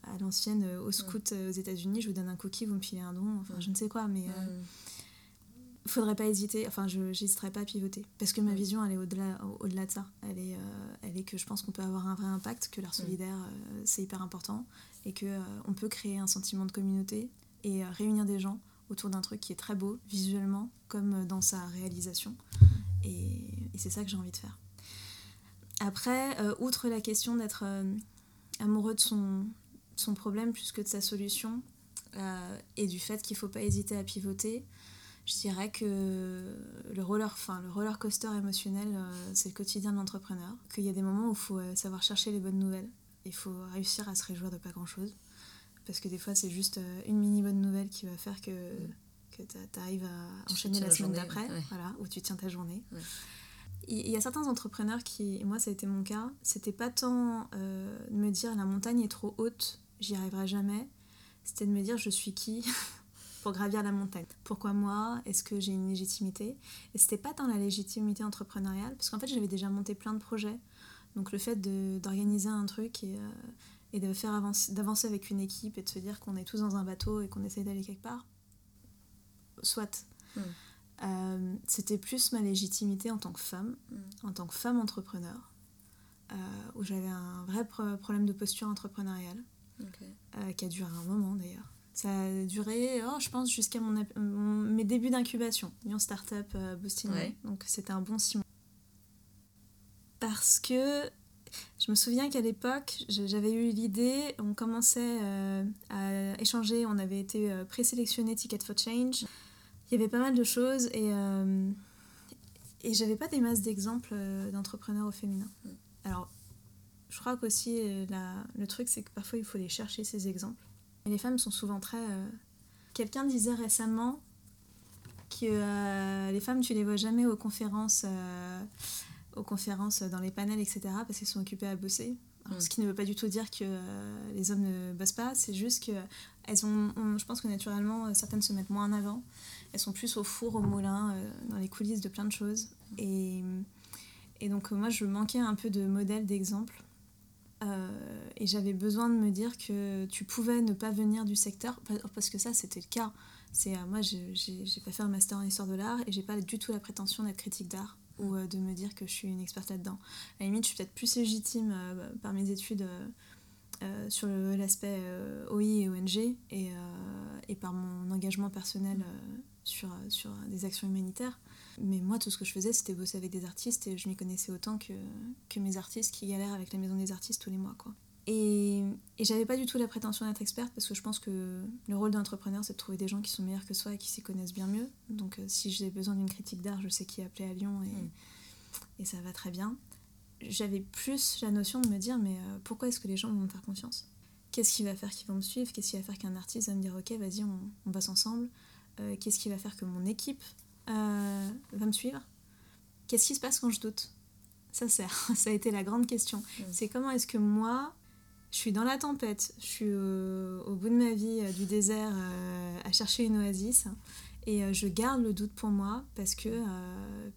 à l'ancienne, au scout aux États-Unis, je vous donne un cookie, vous me filez un don, enfin je ne sais quoi, mais faudrait pas hésiter, enfin je n'hésiterai pas à pivoter. Parce que ma vision elle est au-delà au -delà de ça. Elle est, euh, elle est que je pense qu'on peut avoir un vrai impact, que l'art solidaire euh, c'est hyper important et euh, on peut créer un sentiment de communauté et réunir des gens autour d'un truc qui est très beau visuellement comme dans sa réalisation. Et, c'est ça que j'ai envie de faire. Après, outre la question d'être amoureux de son, problème plus que de sa solution et du fait qu'il faut pas hésiter à pivoter, je dirais que le roller, enfin, le roller coaster émotionnel, euh, c'est le quotidien de l'entrepreneur. Qu'il y a des moments où il faut euh, savoir chercher les bonnes nouvelles. Il faut réussir à se réjouir de pas grand-chose. Parce que des fois, c'est juste euh, une mini bonne nouvelle qui va faire que, que tu arrives à enchaîner la, semaine d'après, voilà, où tu tiens ta journée. Il y a certains entrepreneurs qui, et moi ça a été mon cas, c'était pas tant de me dire la montagne est trop haute, j'y arriverai jamais, c'était de me dire je suis qui <laughs> pour gravir la montagne? Pourquoi moi? Est-ce que j'ai une légitimité? Et c'était pas tant la légitimité entrepreneuriale, parce qu'en fait j'avais déjà monté plein de projets. Donc le fait d'organiser un truc et, euh, et de faire avancer, d'avancer avec une équipe et de se dire qu'on est tous dans un bateau et qu'on essaie d'aller quelque part, soit. Hmm. Euh, c'était plus ma légitimité en tant que femme, hmm. en tant que femme entrepreneur, euh, où j'avais un vrai problème de posture entrepreneuriale, qui a duré un moment d'ailleurs. Ça a duré, oh, je pense, jusqu'à mon, mes débuts d'incubation, Lyon Startup euh, Boosting. Donc c'était un bon six mois. Parce que je me souviens qu'à l'époque, j'avais eu l'idée, on commençait euh, à échanger, on avait été euh, présélectionné Ticket for Change. Il y avait pas mal de choses et, euh, et j'avais pas des masses d'exemples d'entrepreneurs au féminin. Alors, je crois qu'aussi, le truc, c'est que parfois, il faut les chercher, ces exemples les femmes sont souvent très. Euh, quelqu'un disait récemment que euh, les femmes, tu les vois jamais aux conférences, euh, aux conférences dans les panels, etc., parce qu'elles sont occupées à bosser. Mm. Ce qui ne veut pas du tout dire que les hommes ne bossent pas, c'est juste que elles ont, je pense que naturellement, certaines se mettent moins en avant. Elles sont plus au four, au moulin, dans les coulisses de plein de choses. Et, et donc, moi, je manquais un peu de modèles, d'exemples. Euh, et j'avais besoin de me dire que tu pouvais ne pas venir du secteur, parce que ça c'était le cas. C'est euh, moi j'ai pas fait un master en histoire de l'art et j'ai pas du tout la prétention d'être critique d'art ou euh, de me dire que je suis une experte là-dedans. À la limite, je suis peut-être plus légitime par mes études sur l'aspect OI et ONG et, et, par mon engagement personnel sur, sur des actions humanitaires. Mais moi, tout ce que je faisais, c'était bosser avec des artistes et je m'y connaissais autant que, que mes artistes qui galèrent avec la maison des artistes tous les mois. Quoi. Et, et j'avais pas du tout la prétention d'être experte parce que je pense que le rôle d'entrepreneur, c'est de trouver des gens qui sont meilleurs que soi et qui s'y connaissent bien mieux. Donc, euh, si j'ai besoin d'une critique d'art, je sais qui appeler à Lyon et, mm. et ça va très bien. J'avais plus la notion de me dire, mais euh, pourquoi est-ce que les gens vont me faire confiance? Qu'est-ce qui va faire qu'ils vont me suivre? Qu'est-ce qui va faire qu'un artiste va me dire, ok, vas-y, on, on bosse ensemble? Euh, Qu'est-ce qui va faire que mon équipe va me suivre? Qu'est-ce qui se passe quand je doute? Ça, <laughs> ça a été la grande question. Mm. C'est comment est-ce que moi, je suis dans la tempête, je suis au, bout de ma vie euh, du désert euh, à chercher une oasis et je garde le doute pour moi parce que,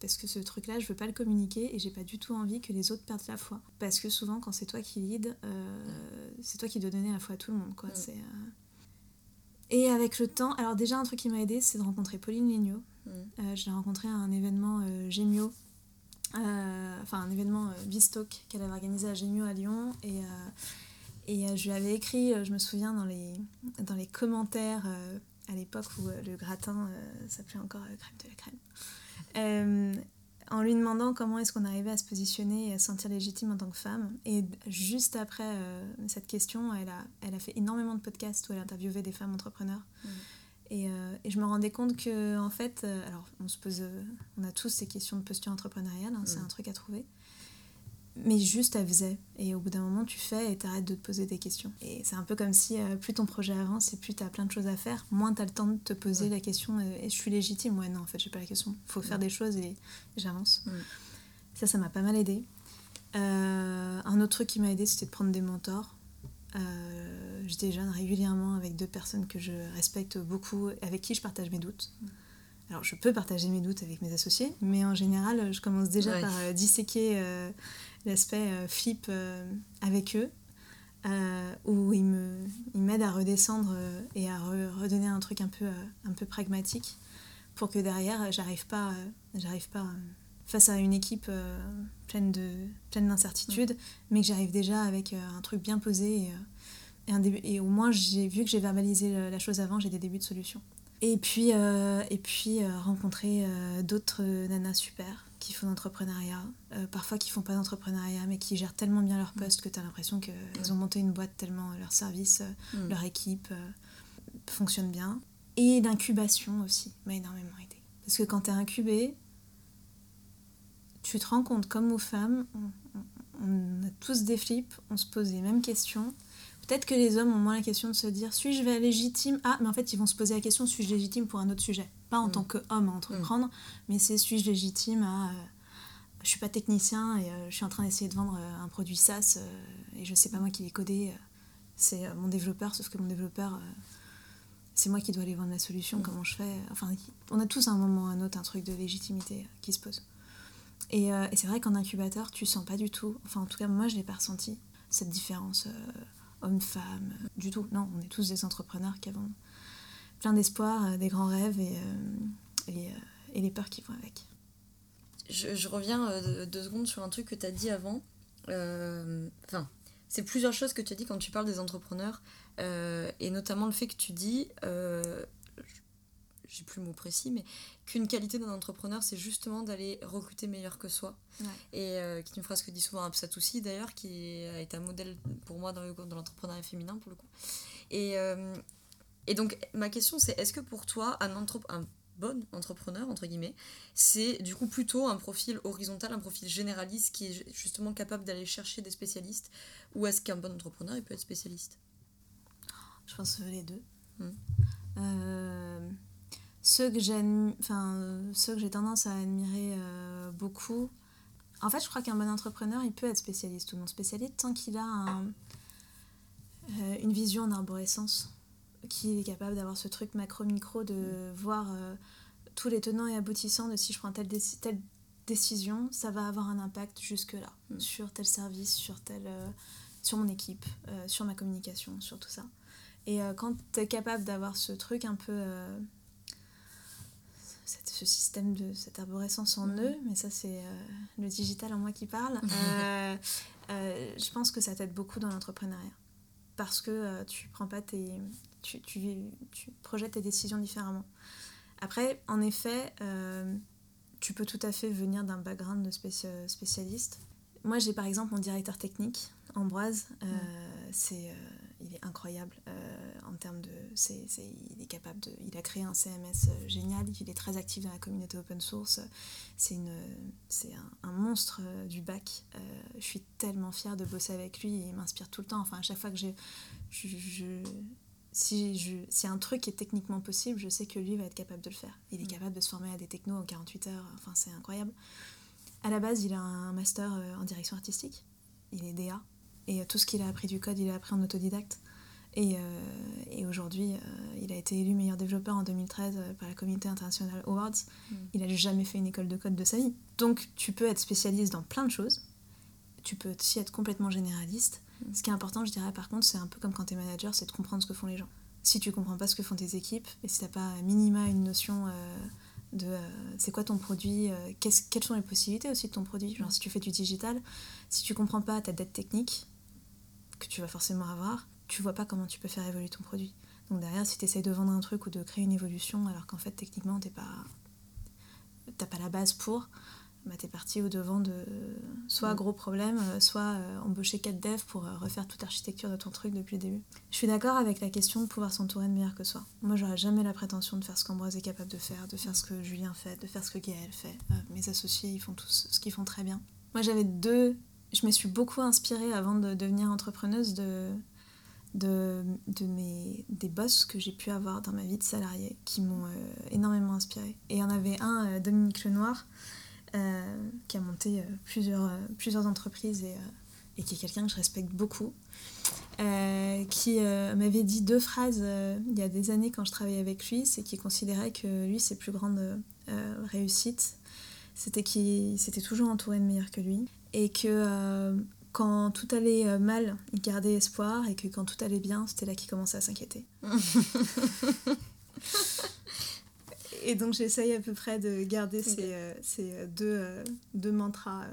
parce que ce truc-là, je veux pas le communiquer et j'ai pas du tout envie que les autres perdent la foi. Parce que souvent, quand c'est toi qui lead, c'est toi qui dois donner la foi à tout le monde. Quoi. Et avec le temps, alors déjà un truc qui m'a aidé, c'est de rencontrer Pauline Lignot, euh, je l'ai rencontrée à un événement euh, Gémio, euh, enfin un événement Bistock qu'elle avait organisé à Gémio à Lyon. Et, et je lui avais écrit, je me souviens, dans les, dans les commentaires à l'époque où le gratin s'appelait encore crème de la crème en lui demandant comment est-ce qu'on arrivait à se positionner et à se sentir légitime en tant que femme. Et juste après cette question, elle a, elle a fait énormément de podcasts où elle interviewait des femmes entrepreneurs. Mmh. Euh, et, je me rendais compte que, en fait, euh, alors on se pose, euh, on a tous ces questions de posture entrepreneuriale, hein, c'est mm. un truc à trouver. Mais juste, elle faisait. Et au bout d'un moment, tu fais et t'arrêtes de te poser des questions. Et c'est un peu comme si plus ton projet avance et plus t'as plein de choses à faire, moins t'as le temps de te poser la question et je suis légitime Ouais, non, en fait, j'ai pas la question. Faut faire des choses et, j'avance. Ça, ça m'a pas mal aidé. un autre truc qui m'a aidé, c'était de prendre des mentors. Euh, je déjeune régulièrement avec deux personnes que je respecte beaucoup, avec qui je partage mes doutes. alors je peux partager mes doutes avec mes associés, mais en général, je commence déjà par euh, disséquer euh, l'aspect euh, flip euh, avec eux, euh, où ils me- ils m'aident à redescendre et à re- redonner un truc un peu, un peu pragmatique, pour que derrière, j'arrive pas, j'arrive pas face à une équipe pleine de pleine d'incertitudes, mais que j'arrive déjà avec un truc bien posé et, un début, et au moins j'ai vu que j'ai verbalisé la chose avant, j'ai des débuts de solution. Et puis, et puis rencontrer d'autres nanas super qui font d'entrepreneuriat, euh, parfois qui font pas d'entrepreneuriat, mais qui gèrent tellement bien leur poste que tu as l'impression qu'elles ont monté une boîte tellement leur service, euh, Mm. leur équipe euh, fonctionne bien. Et l'incubation aussi m'a énormément aidé. Parce que quand tu es incubé, tu te rends compte, comme aux femmes, on- on a tous des flips, on se pose les mêmes questions. Peut-être que les hommes ont moins la question de se dire suis-je légitime? Ah, mais en fait, ils vont se poser la question suis-je légitime pour un autre sujet? Pas en Mm. tant qu'homme à entreprendre, mais c'est suis-je légitime à. euh, je suis pas technicien et euh, je suis en train d'essayer de vendre euh, un produit SaaS euh, et je sais pas moi qui l'ai codé, c'est mon développeur, sauf que mon développeur, c'est moi qui dois aller vendre la solution, Mm. comment je fais Enfin, on a tous à un moment ou à un autre un truc de légitimité qui se pose. Et, et c'est vrai qu'en incubateur, tu sens pas du tout, enfin en tout cas moi je l'ai pas ressenti, cette différence homme-femme, du tout. Non, on est tous des entrepreneurs qui avons plein d'espoir, euh, des grands rêves et, euh, et, euh, et les peurs qui vont avec. Je, je reviens deux secondes sur un truc que tu as dit avant. Enfin, c'est plusieurs choses que tu as dit quand tu parles des entrepreneurs, euh, et notamment le fait que tu dis, euh, j'ai plus le mot précis, mais qu'une qualité d'un entrepreneur, c'est justement d'aller recruter meilleur que soi. Ouais. Et euh, qui est une phrase que dit souvent Absatoussi d'ailleurs, qui été un modèle pour moi dans le- dans l'entrepreneuriat féminin pour le coup. Et, et donc, ma question, c'est est-ce que pour toi, un, bon entrepreneur, entre guillemets, c'est du coup plutôt un profil horizontal, un profil généraliste qui est justement capable d'aller chercher des spécialistes Ou est-ce qu'un bon entrepreneur, il peut être spécialiste? Je pense les deux. Euh, ceux que j'aime, enfin ceux que j'ai tendance à admirer euh, beaucoup. En fait, je crois qu'un bon entrepreneur, il peut être spécialiste ou non spécialiste tant qu'il a un- euh, une vision en arborescence, qu'il est capable d'avoir ce truc macro-micro de voir euh, tous les tenants et aboutissants de si je prends telle, déci- telle décision, ça va avoir un impact jusque-là, Mm. sur tel service, sur, tel, euh, sur mon équipe, euh, sur ma communication, sur tout ça. Et quand tu es capable d'avoir ce truc un peu. cette- ce système de cette arborescence en Mhm. eux, mais ça c'est le digital en moi qui parle, je pense que ça t'aide beaucoup dans l'entrepreneuriat. Parce que tu prends pas tes. Tu, tu, tu projettes tes décisions différemment. Après, en effet, euh, tu peux tout à fait venir d'un background de spéci- spécialiste. Moi, j'ai par exemple mon directeur technique, Ambroise. euh, c'est, euh, il est incroyable en termes de. C'est, c'est- il est capable de. Il a créé un CMS génial. Il est très actif dans la communauté open source. C'est, une, c'est un, un monstre du bac. Je suis tellement fière de bosser avec lui. Il m'inspire tout le temps. Enfin, à chaque fois que j'ai. Je, je- si, je, si un truc est techniquement possible, je sais que lui va être capable de le faire. Il est Mm. capable de se former à des technos en 48 heures. Enfin, c'est incroyable. À la base, il a un master euh, en direction artistique. Il est DA. Et euh, tout ce qu'il a appris du code, il l'a appris en autodidacte. Et, euh, et aujourd'hui, euh, il a été élu meilleur développeur en 2013 euh, par la Communauté International Awards. Mm. Il n'a jamais fait une école de code de sa vie. Donc, tu peux être spécialiste dans plein de choses. Tu peux aussi être complètement généraliste. Ce qui est important, je dirais, par contre, c'est un peu comme quand tu es manager, c'est de comprendre ce que font les gens. Si tu comprends pas ce que font tes équipes, et si t'as pas à minima une notion euh, de euh, c'est quoi ton produit, euh, quelles sont les possibilités aussi de ton produit. Genre, si tu fais du digital, si tu comprends pas ta dette technique, que tu vas forcément avoir, tu vois pas comment tu peux faire évoluer ton produit. Donc derrière, si tu essayes de vendre un truc ou de créer une évolution, alors qu'en fait, techniquement, t'es pas t'as pas la base pour, bah, t'es parti au devant de soit Mm. gros problème, euh, soit euh, embaucher 4 devs pour euh, refaire toute l'architecture de ton truc depuis le début. Je suis d'accord avec la question de pouvoir s'entourer de meilleurs que soi. Moi, j'aurais jamais la prétention de faire ce qu'Ambroise est capable de faire, de faire ce que Julien fait, de faire ce que Gaël fait. Euh, mes associés, ils font tous ce qu'ils font très bien. Moi, j'avais deux. Je me suis beaucoup inspirée avant de devenir entrepreneuse de, de, de mes, des boss que j'ai pu avoir dans ma vie de salarié qui m'ont euh, énormément inspirée. Et il y en avait un, euh, Dominique Lenoir, qui a monté euh, plusieurs, euh, plusieurs entreprises et, euh, et qui est quelqu'un que je respecte beaucoup, euh, qui euh, m'avait dit deux phrases euh, il y a des années quand je travaillais avec lui, c'est qu'il considérait que lui, ses plus grandes réussite, c'était qu'il s'était toujours entouré de meilleurs que lui. Et que quand tout allait mal, il gardait espoir. Et que quand tout allait bien, c'était là qu'il commençait à s'inquiéter. <laughs> et donc j'essaye à peu près de garder ces, ces deux, deux, mantras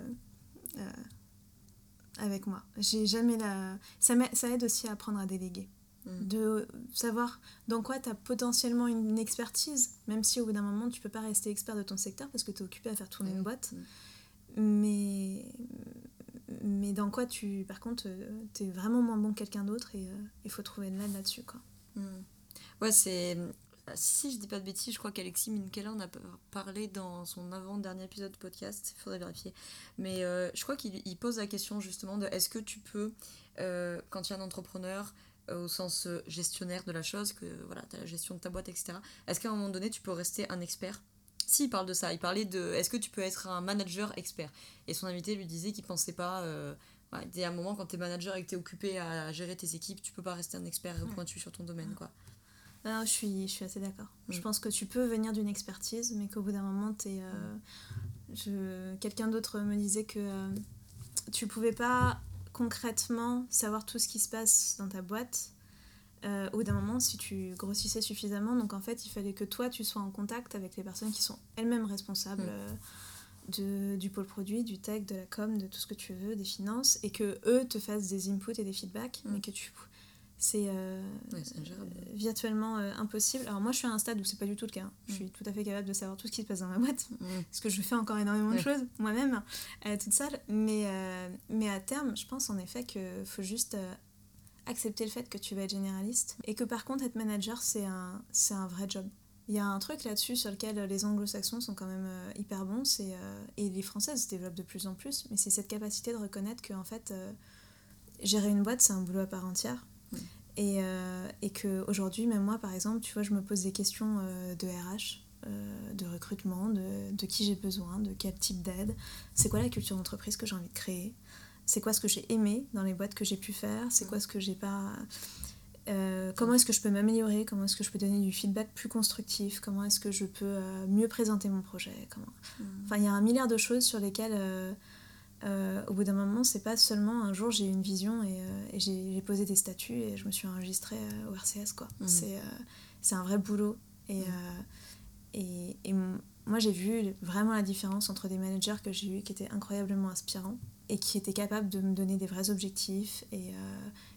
avec moi. J'ai jamais la. Ça, ça aide aussi à apprendre à déléguer. Mm. De savoir dans quoi tu as potentiellement une expertise, même si au bout d'un moment tu peux pas rester expert de ton secteur parce que tu es occupé à faire tourner une boîte. Mm. Mais, mais dans quoi tu. Par contre, euh, tu es vraiment moins bon que quelqu'un d'autre et euh, il faut trouver de l'aide là-dessus. quoi. Ouais, c'est si je dis pas de bêtises, je crois qu'Alexis Minkela en a parlé dans son avant-dernier épisode de podcast, il faudrait vérifier. Mais euh, je crois qu'il pose la question justement de est-ce que tu peux, euh, quand tu es un entrepreneur, euh, au sens gestionnaire de la chose, que voilà, tu as la gestion de ta boîte, etc., est-ce qu'à un moment donné, tu peux rester un expert? Si, il parle de ça. Il parlait de est-ce que tu peux être un manager expert? Et son invité lui disait qu'il pensait pas. Euh, a un moment, quand tu es manager et que tu es occupé à gérer tes équipes, tu peux pas rester un expert pointu sur ton domaine. quoi. Ah, je, suis, je suis assez d'accord. Je mm. pense que tu peux venir d'une expertise, mais qu'au bout d'un moment, es, euh, quelqu'un d'autre me disait que euh, tu pouvais pas concrètement savoir tout ce qui se passe dans ta boîte euh, au bout d'un moment si tu grossissais suffisamment. Donc en fait, il fallait que toi, tu sois en contact avec les personnes qui sont elles-mêmes responsables. Mm. Euh, de, du pôle produit, du tech, de la com, de tout ce que tu veux, des finances, et que eux te fassent des inputs et des feedbacks, mm. mais que tu c'est euh, virtuellement euh, impossible. Alors moi je suis à un stade où c'est pas du tout le cas. Hein. Je mm. suis tout à fait capable de savoir tout ce qui se passe dans ma boîte, mm. parce que je fais encore énormément de choses moi-même, euh, toute seule. Mais, mais à terme, je pense en effet qu'il faut juste accepter le fait que tu vas être généraliste et que par contre être manager c'est un, un vrai job. Il y a un truc là-dessus sur lequel les anglo-saxons sont quand même hyper bons, c'est, et les françaises se développent de plus en plus, mais c'est cette capacité de reconnaître que en fait, gérer une boîte c'est un boulot à part entière et, euh, et qu'aujourd'hui, même moi, par exemple, tu vois, je me pose des questions euh, de RH, euh, de recrutement, de, de qui j'ai besoin, de quel type d'aide. C'est quoi la culture d'entreprise que j'ai envie de créer? C'est quoi ce que j'ai aimé dans les boîtes que j'ai pu faire? C'est quoi ce que j'ai pas... comment est-ce que je peux m'améliorer? Comment est-ce que je peux donner du feedback plus constructif? Comment est-ce que je peux mieux présenter mon projet? Comment... Mm. Enfin, il y a un milliard de choses sur lesquelles euh, au bout d'un moment, c'est pas seulement un jour j'ai eu une vision et, euh, j'ai posé des statuts et je me suis enregistrée euh, au RCS. quoi. Mmh. C'est un vrai boulot. Et, et, et, moi, j'ai vu vraiment la différence entre des managers que j'ai eu qui étaient incroyablement inspirants et qui étaient capables de me donner des vrais objectifs et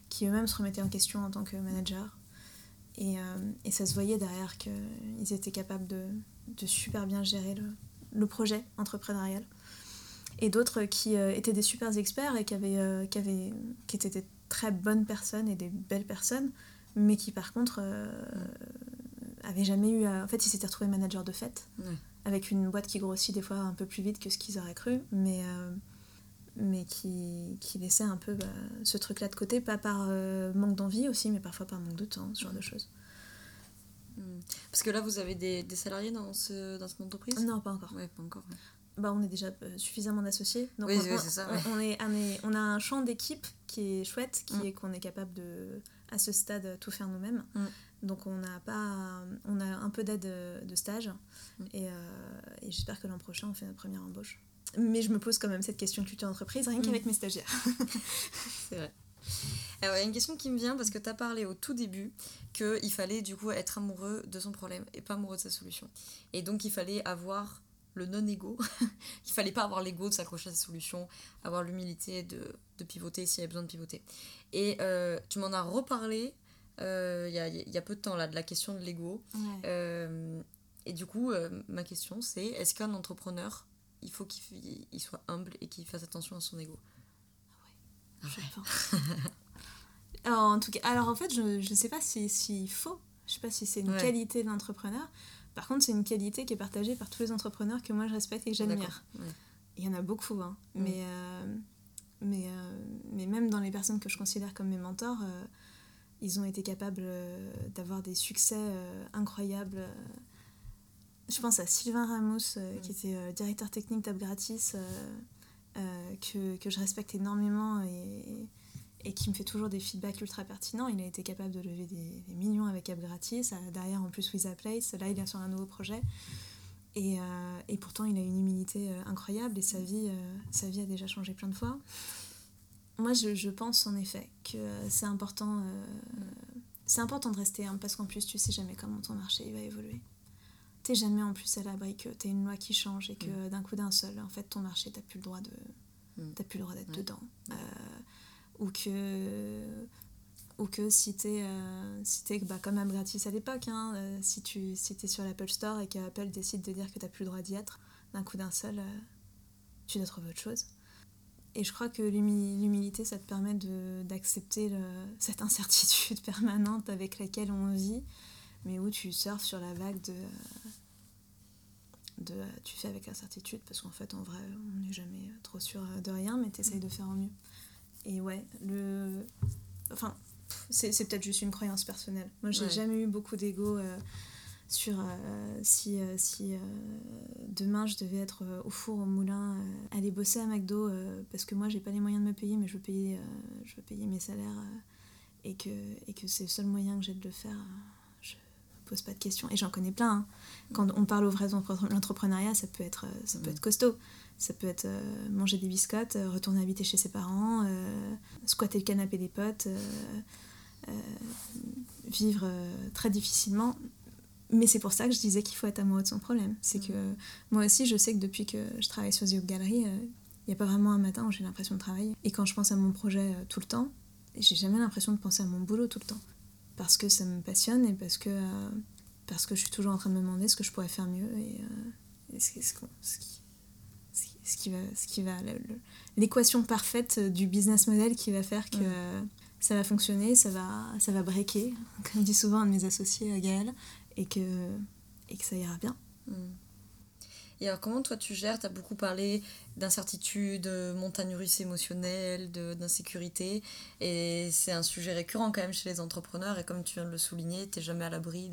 qui eux-mêmes se remettaient en question en tant que manager. Et, et ça se voyait derrière qu'ils étaient capables de, de, super bien gérer le, le projet entrepreneurial et d'autres qui euh, étaient des super experts et qui, avaient, euh, qui, avaient, qui étaient des très bonnes personnes et des belles personnes, mais qui par contre euh, avaient jamais eu. En fait, ils s'étaient retrouvés managers de fête, avec une boîte qui grossit des fois un peu plus vite que ce qu'ils auraient cru, mais, mais qui, qui laissait un peu bah, ce truc-là de côté, pas par manque d'envie aussi, mais parfois par manque de temps, ce genre de choses. Hmm. Parce que là, vous avez des, des salariés dans, ce, dans cette entreprise? Non, pas encore. Ouais, pas encore bah, on est déjà euh, suffisamment d'associés. Donc oui, on, c'est ça. On, est, on, a un champ d'équipe qui est chouette, qui mm. est qu'on est capable de, à ce stade, tout faire nous-mêmes. Mm. Donc on a pas, on a un peu d'aide de stage mm. et, euh, et j'espère que l'an prochain on fait notre première embauche. Mais je me pose quand même cette question de culture d'entreprise, rien qu'avec mes stagiaires. <laughs> c'est vrai. Alors, il y a une question qui me vient parce que tu as parlé au tout début qu'il fallait du coup être amoureux de son problème et pas amoureux de sa solution. Et donc il fallait avoir le non-ego. <laughs> Il fallait pas avoir l'ego de s'accrocher à sa solution, avoir l'humilité de, de, pivoter s'il y avait besoin de pivoter. Et euh, tu m'en as reparlé euh, il y, a, y, a, peu de temps là, de la question de l'ego. Euh, et du coup, ma question c'est est-ce qu'un entrepreneur, il faut qu'il soit humble et qu'il fasse attention à son ego? Ah ouais. Ah alors, <laughs> en tout cas, alors en fait, je ne sais pas s'il si, faut. Je sais pas si c'est une qualité de l'entrepreneur. Par contre, c'est une qualité qui est partagée par tous les entrepreneurs que moi je respecte et que j'admire. Il y en a beaucoup, hein. Mm. mais, euh, mais, euh, mais même dans les personnes que je considère comme mes mentors, euh, ils ont été capables d'avoir des succès incroyables. Je pense à Sylvain Ramos, mm. qui était directeur technique d'App Gratis, que, que, je respecte énormément et et qui me fait toujours des feedbacks ultra pertinents. Il a été capable de lever des, millions avec App Gratis, derrière en plus With a Place, là il est sur un nouveau projet. Et, et, pourtant, il a une humilité incroyable et sa vie, sa vie a déjà changé plein de fois. Moi, je, je pense en effet que c'est important, c'est important de rester, hein, parce qu'en plus, tu sais jamais comment ton marché il va évoluer. T'es jamais en plus à l'abri que t'aies une loi qui change et que mm. d'un coup d'un seul, en fait, ton marché, t'as plus le droit de, mm. plus le droit d'être dedans. Ou que ou que si t'es euh, si es, bah, comme App gratis à l'époque, hein, euh, si tu si es sur l'Apple Store et qu'Apple décide de dire que t'as plus le droit d'y être, d'un coup d'un seul, euh, tu dois trouver autre chose. Et je crois que l'humilité, ça te permet d'accepter <laughs> cette incertitude permanente avec laquelle on vit, mais où tu surfes sur la vague de, de tu fais avec incertitude, parce qu'en fait, en vrai, on n'est jamais trop sûr de rien, mais tu essayes de faire au mieux. Et ouais, le. Enfin, c'est peut-être juste une croyance personnelle. Moi, j'ai jamais eu beaucoup d'ego. Euh, sur euh, si, euh, si demain je devais être au four, au moulin, aller bosser à McDo, parce que moi j'ai pas les moyens de me payer, mais je veux payer, je veux payer mes salaires, et que, et que c'est le seul moyen que j'ai de le faire, je pose pas de questions. Et j'en connais plein. Hein. Quand on parle au vrai l'entrepreneuriat, ça peut être, ça peut mm. être costaud. Ça peut être manger des biscottes, retourner habiter chez ses parents, squatter le canapé des potes, vivre très difficilement mais c'est pour ça que je disais qu'il faut être amoureux de son problème. C'est mm. que moi aussi, je sais que depuis que je travaille sur The Gallery, il euh, n'y a pas vraiment un matin où j'ai l'impression de travailler. Et quand je pense à mon projet euh, tout le temps, j'ai jamais l'impression de penser à mon boulot tout le temps. Parce que ça me passionne et parce que, euh, parce que je suis toujours en train de me demander ce que je pourrais faire mieux et, ce, ce, ce, qui, ce, qui va, ce qui va l'équation parfaite du business model qui va faire que mm. ça va fonctionner, ça va, ça va breaker, comme dit souvent un de mes associés, Gaël, et que, et que ça ira bien. Hmm. Et alors, comment toi tu gères? Tu as beaucoup parlé d'incertitude, de montagne russe émotionnelle, d'insécurité. Et c'est un sujet récurrent quand même chez les entrepreneurs. Et comme tu viens de le souligner, tu n'es jamais à l'abri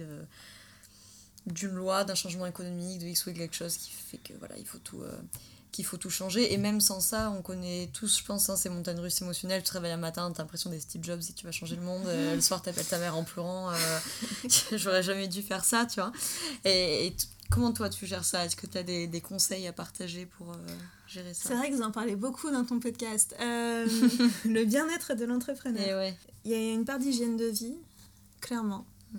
d'une loi, d'un changement économique, de X ou quelque chose qui fait que voilà, il faut tout, euh, qu'il faut tout changer. Et même sans ça, on connaît tous, je pense, hein, ces montagnes russes émotionnelles. Tu te réveilles un matin, t'as l'impression des Steve Jobs et tu vas changer le monde. Euh, le soir, t'appelles ta mère en pleurant. Euh, <laughs> j'aurais jamais dû faire ça, tu vois. Et, comment toi, tu gères ça? Est-ce que tu as des, des, conseils à partager pour euh, gérer ça? C'est vrai que vous en parlez beaucoup dans ton podcast. <laughs> le bien-être de l'entrepreneur. Ouais. Il y a une part d'hygiène de vie, clairement. Mm.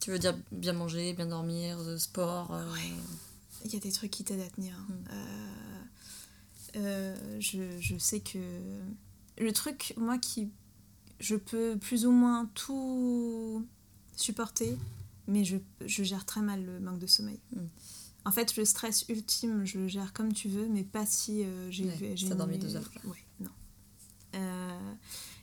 Tu veux dire bien manger, bien dormir, sport il y a des trucs qui t'aident à tenir. Mm. Euh, euh, je, je, sais que le truc, moi, qui. Je peux plus ou moins tout supporter, mais je, je gère très mal le manque de sommeil. Mm. En fait, le stress ultime, je le gère comme tu veux, mais pas si euh, j'ai. Ouais, dormi deux heures. Ouais, non. Euh,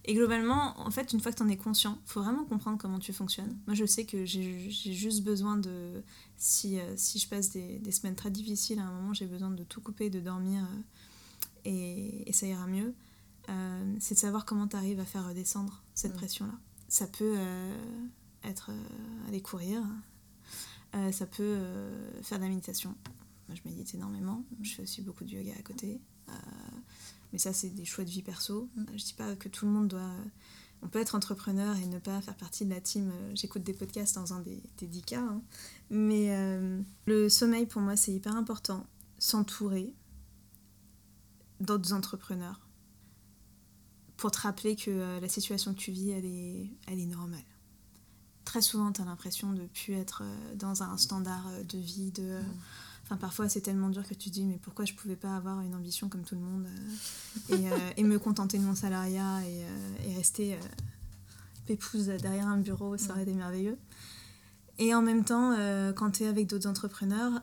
et globalement, en fait, une fois que tu en es conscient, il faut vraiment comprendre comment tu fonctionnes. Moi, je sais que j'ai juste besoin de... Si, euh, si je passe des, des, semaines très difficiles, à un moment, j'ai besoin de tout couper, de dormir, euh, et, et, ça ira mieux. Euh, c'est de savoir comment tu arrives à faire redescendre cette pression-là. Ça peut être aller courir, ça peut faire de la méditation. Moi, je médite énormément. Je fais aussi beaucoup de yoga à côté. Mais ça, c'est des choix de vie perso. Mm. Je dis pas que tout le monde doit. On peut être entrepreneur et ne pas faire partie de la team. Euh, j'écoute des podcasts en faisant des, des 10 cas. Hein. Mais euh, le sommeil, pour moi, c'est hyper important. S'entourer d'autres entrepreneurs pour te rappeler que euh, la situation que tu vis, elle est, elle est normale. Très souvent, tu as l'impression de ne plus être dans un standard de vie, de. Mm. Enfin, parfois, c'est tellement dur que tu te dis, mais pourquoi je pouvais pas avoir une ambition comme tout le monde euh, et, euh, et, me contenter de mon salariat et, euh, et rester pépouse derrière un bureau, ça aurait été merveilleux. Et en même temps, quand tu es avec d'autres entrepreneurs,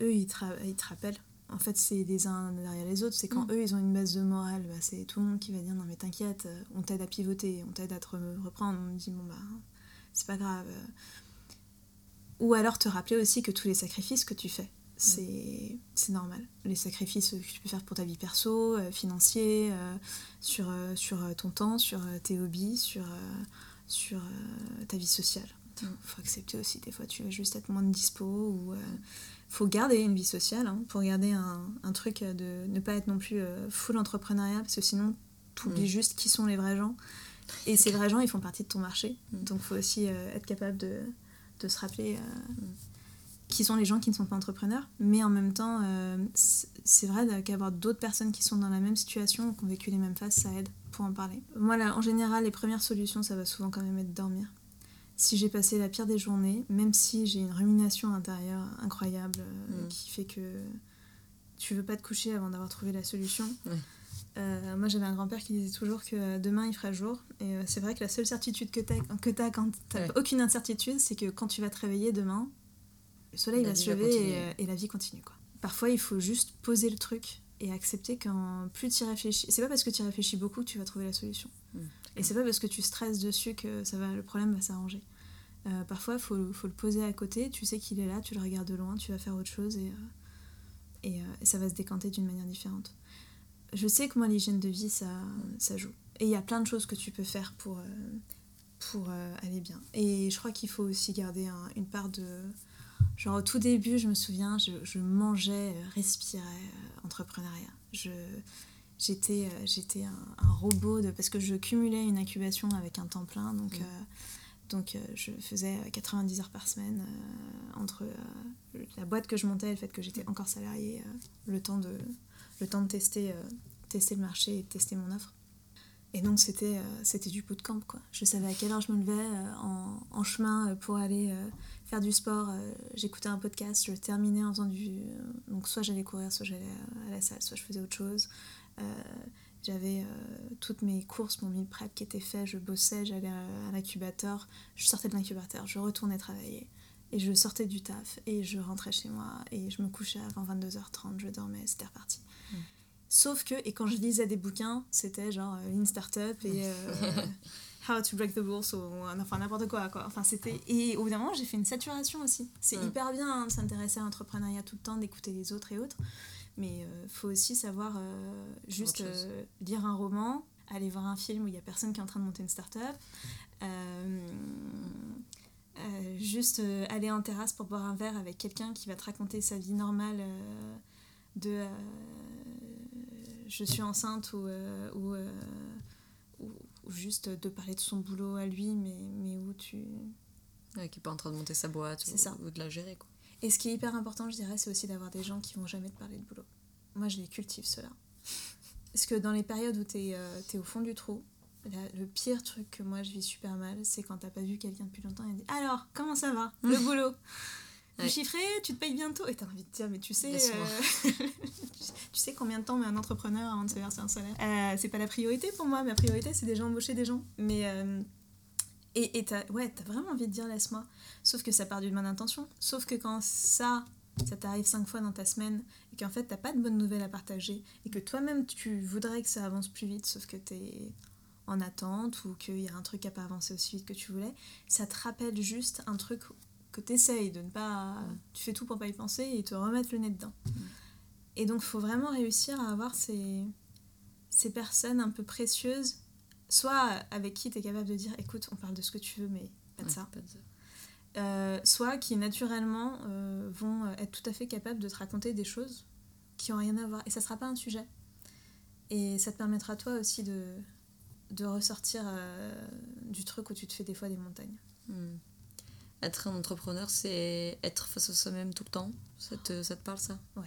eux, ils te, ils te, rappellent. En fait, c'est les uns derrière les autres. C'est quand mm. eux, ils ont une base de morale, bah, c'est tout le monde qui va dire Non, mais t'inquiète, on t'aide à pivoter, on t'aide à te reprendre. On me dit Bon, bah, c'est pas grave ou alors te rappeler aussi que tous les sacrifices que tu fais, c'est normal. Les sacrifices que tu peux faire pour ta vie perso, euh, financier, euh, sur, euh, sur ton temps, sur tes hobbies, sur, sur ta vie sociale. Il mm. faut accepter aussi, des fois tu veux juste être moins de dispo ou faut garder une vie sociale hein, pour garder un, un, truc de ne pas être non plus full entrepreneuriat parce que sinon tu oublies mm. juste qui sont les vrais gens et ces vrais gens ils font partie de ton marché donc il faut aussi être capable de de se rappeler euh, qui sont les gens qui ne sont pas entrepreneurs. Mais en même temps, euh, c'est vrai qu'avoir d'autres personnes qui sont dans la même situation, qui ont vécu les mêmes phases, ça aide pour en parler. Moi, là, en général, les premières solutions, ça va souvent quand même être dormir. Si j'ai passé la pire des journées, même si j'ai une rumination intérieure incroyable euh, mm. qui fait que tu veux pas te coucher avant d'avoir trouvé la solution. Euh, moi, j'avais un grand-père qui disait toujours que demain il fera jour. Et euh, c'est vrai que la seule certitude que tu as, as, quand tu aucune incertitude, c'est que quand tu vas te réveiller demain, le soleil va se lever euh, et, la vie continue. Quoi. Parfois, il faut juste poser le truc et accepter quand plus tu réfléchis. C'est pas parce que tu réfléchis beaucoup que tu vas trouver la solution. Mmh. Et c'est pas parce que tu stresses dessus que ça va, le problème va s'arranger. parfois, il faut, faut, le poser à côté. Tu sais qu'il est là, tu le regardes de loin, tu vas faire autre chose et, et ça va se décanter d'une manière différente je sais que moi, l'hygiène de vie, ça, ça joue. Et il y a plein de choses que tu peux faire pour, euh, pour euh, aller bien. Et je crois qu'il faut aussi garder une part de... Genre au tout début, je me souviens, je, je mangeais, respirais euh, entrepreneuriat. Je, j'étais, j'étais un, robot de, parce que je cumulais une incubation avec un temps plein. Donc, mm. donc je faisais 90 heures par semaine entre la boîte que je montais et le fait que j'étais encore salariée, le temps de le temps de tester, euh, tester le marché et de tester mon offre. Et donc c'était euh, c'était du bootcamp quoi. Je savais à quelle heure je me levais euh, en, chemin pour aller faire du sport. J'écoutais un podcast, je terminais en faisant du... donc soit j'allais courir, soit j'allais à la salle, soit je faisais autre chose. J'avais toutes mes courses, mon meal prep qui était fait, je bossais, j'allais à, l'incubateur, je sortais de l'incubateur, je retournais travailler. Et je sortais du taf et je rentrais chez moi et je me couchais avant 22h30, je dormais, c'était reparti. Sauf que, et quand je lisais des bouquins, c'était genre euh, Lean Startup et euh, <laughs> How to Break the Rules, ou enfin n'importe quoi, quoi. Enfin, c'était... Et au bout d'un moment, j'ai fait une saturation aussi. C'est hyper bien hein, de s'intéresser à l'entrepreneuriat tout le temps, d'écouter les autres et autres. Mais il euh, faut aussi savoir juste lire un roman, aller voir un film où il n'y a personne qui est en train de monter une startup. juste aller en terrasse pour boire un verre avec quelqu'un qui va te raconter sa vie normale de je suis enceinte ou, euh, euh, ou, ou, juste de parler de son boulot à lui, mais, mais où tu. qui n'est pas en train de monter sa boîte ou, ou, de la gérer. Quoi. Et ce qui est hyper important, je dirais, c'est aussi d'avoir des gens qui vont jamais te parler de boulot. Moi, je les cultive, ceux-là. Parce que dans les périodes où tu es, euh, au fond du trou, le pire truc que moi je vis super mal, c'est quand t'as pas vu quelqu'un depuis longtemps et dit Alors, comment ça va? Le boulot? Ouais. chiffré, tu te payes bientôt. Et t'as envie de dire, mais tu sais, euh, <laughs> tu sais combien de temps met un entrepreneur avant de se verser un salaire euh, C'est pas la priorité pour moi. Ma priorité, c'est déjà embaucher des gens. Mais. Euh, et t'as ouais, as vraiment envie de dire laisse-moi. Sauf que ça part d'une bonne intention. Sauf que quand ça, ça t'arrive cinq fois dans ta semaine et qu'en fait t'as pas de bonnes nouvelles à partager et que toi-même tu voudrais que ça avance plus vite, sauf que t'es en attente ou qu'il y a un truc qui n'a pas avancé aussi vite que tu voulais, ça te rappelle juste un truc que tu essayes de ne pas. Tu fais tout pour pas y penser et te remettre le nez dedans. Et donc, il faut vraiment réussir à avoir ces, ces personnes un peu précieuses, soit avec qui tu es capable de dire écoute, on parle de ce que tu veux, mais pas de ça. Euh, soit qui naturellement euh, vont être tout à fait capables de te raconter des choses qui ont rien à voir. Et ça sera pas un sujet. Et ça te permettra toi aussi de, de ressortir euh, du truc où tu te fais des fois des montagnes. Hmm être un entrepreneur, c'est être face à soi-même tout le temps. Ça te, ça te parle, ça? Ouais.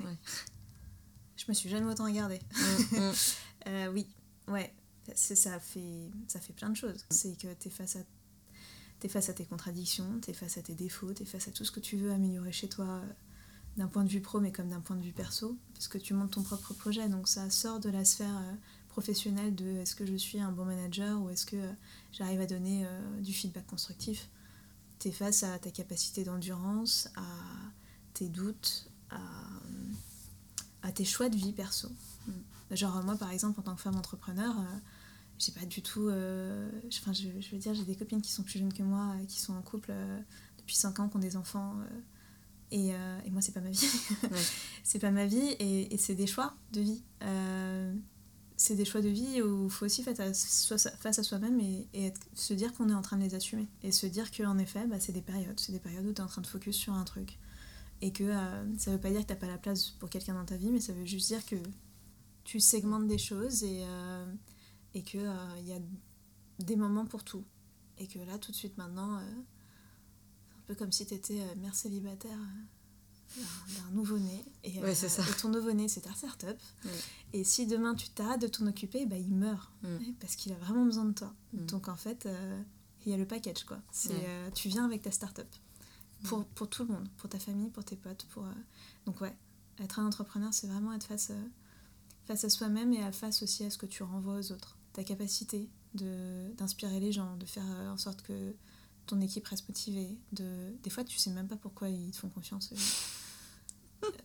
Je me suis jamais autant regardée. Mm, mm. <laughs> euh, oui, ouais. Ça fait, ça fait plein de choses. C'est que tu es face à es face à tes contradictions, tu es face à tes défauts, tu es face à tout ce que tu veux améliorer chez toi euh, d'un point de vue pro mais comme d'un point de vue perso, parce que tu montes ton propre projet, donc ça sort de la sphère euh, professionnelle de est-ce que je suis un bon manager ou est-ce que j'arrive à donner du feedback constructif tu es face à ta capacité d'endurance, à tes doutes, à, à, tes choix de vie perso. Mm. Genre moi par exemple en tant que femme entrepreneur, euh, j'ai pas du tout... Euh, enfin je, je, veux dire j'ai des copines qui sont plus jeunes que moi, euh, qui sont en couple depuis 5 ans, qui ont des enfants. Et, et, moi c'est pas ma vie. <laughs> c'est pas ma vie et, et c'est des choix de vie c'est des choix de vie où il faut aussi faire face à soi-même et, se dire qu'on est en train de les assumer. Et se dire qu'en effet, bah, c'est des périodes. C'est des périodes où tu es en train de focus sur un truc. Et que euh, ça veut pas dire que tu pas la place pour quelqu'un dans ta vie, mais ça veut juste dire que tu segmentes des choses et, euh, et qu'il euh, y a des moments pour tout. Et que là, tout de suite maintenant, un peu comme si tu étais mère célibataire d'un nouveau-né. Et, Ouais, ça. et ton nouveau-né, c'est ta start-up. Ouais. Et si demain tu t'arrêtes de t'en occuper, bah, il meurt. Mm. Parce qu'il a vraiment besoin de toi. Mm. Donc en fait, euh, il y a le package, quoi. Euh, tu viens avec ta start-up. Pour, pour tout le monde. Pour ta famille, pour tes potes. Pour, euh, Donc ouais, être un entrepreneur, c'est vraiment être face, euh, face à soi-même et à face aussi à ce que tu renvoies aux autres. Ta capacité d'inspirer les gens, de faire euh, en sorte que ton équipe reste motivée. De... Des fois, tu sais même pas pourquoi ils te font confiance.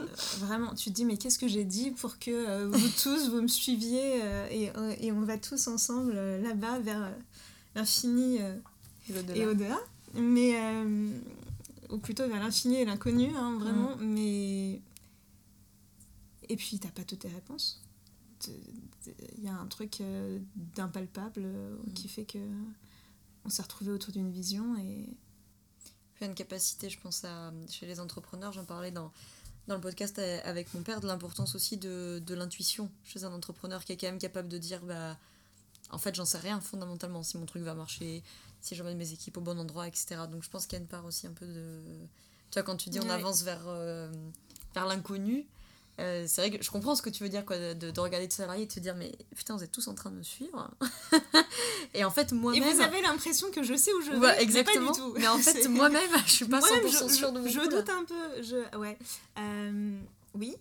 Euh, vraiment, tu te dis, mais qu'est-ce que j'ai dit pour que euh, vous tous, vous me suiviez euh, et, et on va tous ensemble là-bas vers l'infini Et au-delà. Mais, ou plutôt vers l'infini et l'inconnu, hein, vraiment. Mais. Et puis, t'as pas toutes tes réponses. Il y a un truc euh, d'impalpable euh, Mm. qui fait que on s'est retrouvés autour d'une vision et. Une capacité, je pense, à, chez les entrepreneurs, j'en parlais dans, dans le podcast a- avec mon père, de l'importance aussi de, de l'intuition chez un entrepreneur qui est quand même capable de dire, bah, en fait, j'en sais rien fondamentalement si mon truc va marcher, si j'emmène mes équipes au bon endroit, etc. Donc je pense qu'il y a une part aussi un peu de... Tu vois, quand tu dis on Ouais. avance vers, euh, vers l'inconnu, euh, c'est vrai que je comprends ce que tu veux dire, quoi, de, de regarder tes salariés et de te dire, mais putain, vous êtes tous en train de me suivre. <laughs> et en fait, Et moi-même... vous avez l'impression que je sais où je vais, Ouais, mais exactement. pas du tout. Mais en <laughs> fait, moi-même, je suis pas Moi-même, 100% je, sûre de mon je coup, là. doute un peu. Je, ouais. Euh, oui.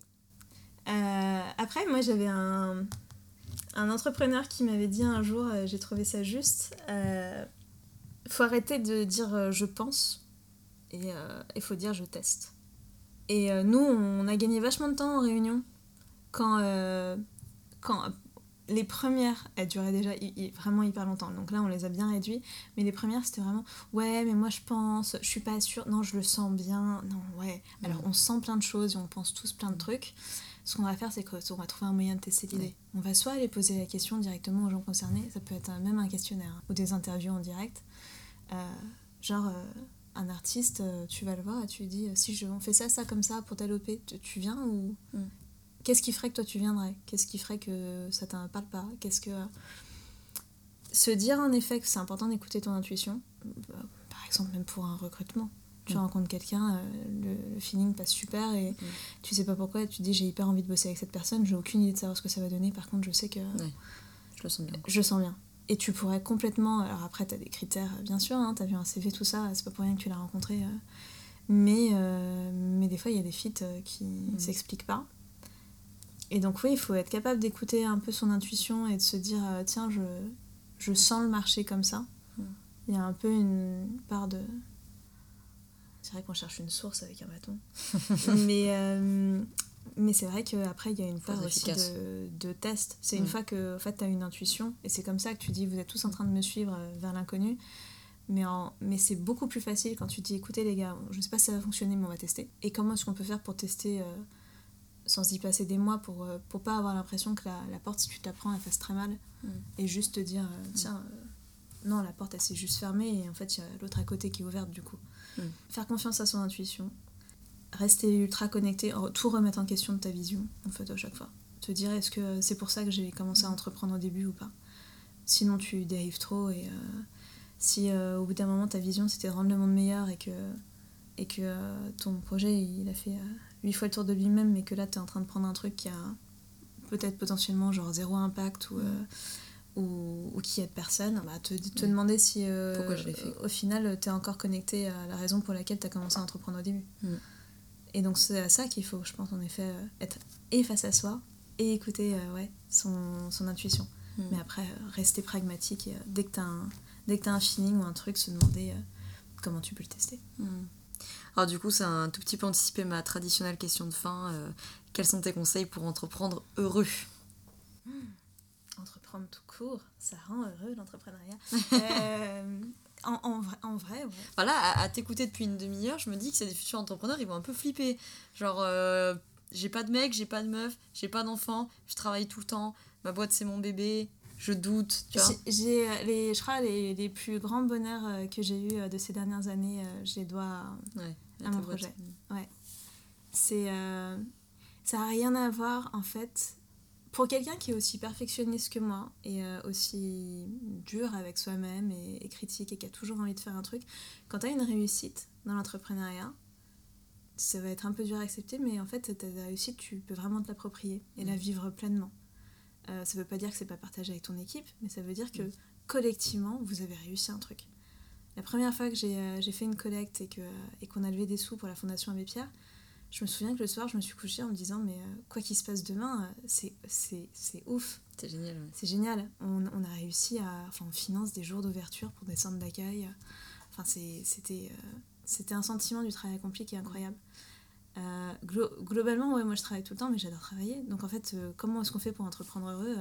Euh, après, moi, j'avais un, un entrepreneur qui m'avait dit un jour, j'ai trouvé ça juste, faut arrêter de dire je pense et il faut dire je teste. Et euh, nous, on a gagné vachement de temps en réunion quand, euh, quand les premières, elles duraient déjà vraiment hyper longtemps. Donc là, on les a bien réduits. Mais les premières, c'était vraiment ouais, mais moi je pense, je suis pas sûre, non, je le sens bien, non, ouais. Alors on sent plein de choses et on pense tous plein de trucs. Ce qu'on va faire, c'est qu'on va trouver un moyen de tester l'idée. Ouais. On va soit aller poser la question directement aux gens concernés, ça peut être euh, même un questionnaire hein, ou des interviews en direct. Euh, genre, euh, un artiste, euh, tu vas le voir et tu lui dis euh, si je, on fait ça, ça, comme ça pour telle OP, tu, tu viens ou. Mm. Qu'est-ce qui ferait que toi tu viendrais? Qu'est-ce qui ferait que ça t'en parle pas? Qu'est-ce que. Se dire en effet que c'est important d'écouter ton intuition, euh, par exemple, même pour un recrutement. Tu Mm. rencontres quelqu'un, euh, le, le feeling passe super et tu sais pas pourquoi, tu te dis j'ai hyper envie de bosser avec cette personne, j'ai aucune idée de savoir ce que ça va donner, par contre je sais que Je le sens bien. je sens bien. Et tu pourrais complètement. Alors après, tu as des critères, bien sûr, hein, tu as vu un CV, tout ça, c'est pas pour rien que tu l'as rencontré. euh, mais, euh, mais des fois, il y a des feats euh, qui ne s'expliquent pas. Et donc, oui, il faut être capable d'écouter un peu son intuition et de se dire euh, tiens, je, je sens le marché comme ça. Mm. Il y a un peu une part de. C'est vrai qu'on cherche une source avec un bâton. <laughs> mais euh, mais c'est vrai qu'après, il y a une être aussi de, de test. C'est une Mm. fois que en fait, tu as une intuition, et c'est comme ça que tu dis vous êtes tous en train de me suivre euh, vers l'inconnu. Mais, en- mais c'est beaucoup plus facile quand tu dis écoutez les gars, je sais pas si ça va fonctionner, mais on va tester. Et comment est-ce qu'on peut faire pour tester euh, sans y passer des mois pour, euh, pour pas avoir l'impression que la, la porte, si tu t'apprends, elle fasse très mal. Mm. Et juste te dire euh, tiens, euh, non, la porte elle s'est juste fermée et en fait il y a l'autre à côté qui est ouverte du coup. Mm. Faire confiance à son intuition, rester ultra connecté, tout remettre en question de ta vision en fait à chaque fois. Te dire est-ce que c'est pour ça que j'ai commencé à entreprendre au début ou pas. Sinon tu dérives trop et euh, si euh, au bout d'un moment ta vision c'était de rendre le monde meilleur et que, et que euh, ton projet il a fait huit fois le tour de lui-même mais que là tu es en train de prendre un truc qui a peut-être potentiellement genre zéro impact ou, ou, ou qui aide personne, bah, te, te Mm. demander si euh, je fait. au final tu es encore connecté à la raison pour laquelle tu as commencé à entreprendre au début. Mm. Et donc c'est à ça qu'il faut, je pense, en effet, euh, être et face à soi et écouter euh, ouais, son, son intuition. Mm. Mais après, euh, rester pragmatique et dès que tu as, un- dès que t'as un feeling ou un truc, se demander comment tu peux le tester. Mm. Alors du coup, c'est un tout petit peu anticipé ma traditionnelle question de fin. euh, quels sont tes conseils pour entreprendre heureux? Entreprendre tout court, ça rend heureux l'entrepreneuriat. <laughs> Euh, en, en vrai, en vrai, ouais. Voilà, à, à t'écouter depuis une demi-heure, je me dis que c'est des futurs entrepreneurs, ils vont un peu flipper. Genre, euh, j'ai pas de mec, j'ai pas de meuf, j'ai pas d'enfant, je travaille tout le temps, ma boîte c'est mon bébé, je doute. J'ai- euh, les, je crois les, les plus grands bonheurs euh, que j'ai eu de ces dernières années, euh, je les dois à- Ouais, à mon projet. c'est euh, ça a rien à voir en fait pour quelqu'un qui est aussi perfectionniste que moi et euh, aussi dur avec soi-même et, et, critique et qui a toujours envie de faire un truc, quand tu as une réussite dans l'entrepreneuriat, ça va être un peu dur à accepter, mais en fait, ta réussite, tu peux vraiment te l'approprier et la vivre pleinement. Euh, ça veut pas dire que c'est pas partagé avec ton équipe, mais ça veut dire que collectivement, vous avez réussi un truc. La première fois que j'ai euh, fait une collecte et qu'on et qu'on a levé des sous pour la Fondation Abbé Pierre, je me souviens que le soir, je me suis couchée en me disant, mais euh, quoi qu'il se passe demain, euh, c'est ouf. C'est génial. C'est génial. On, on, a réussi à. Enfin, on finance des jours d'ouverture pour des centres d'accueil. Enfin, c'était c'était un sentiment du travail accompli qui est incroyable. Euh, globalement, ouais, moi je travaille tout le temps, mais j'adore travailler. Donc en fait, comment est-ce qu'on fait pour entreprendre heureux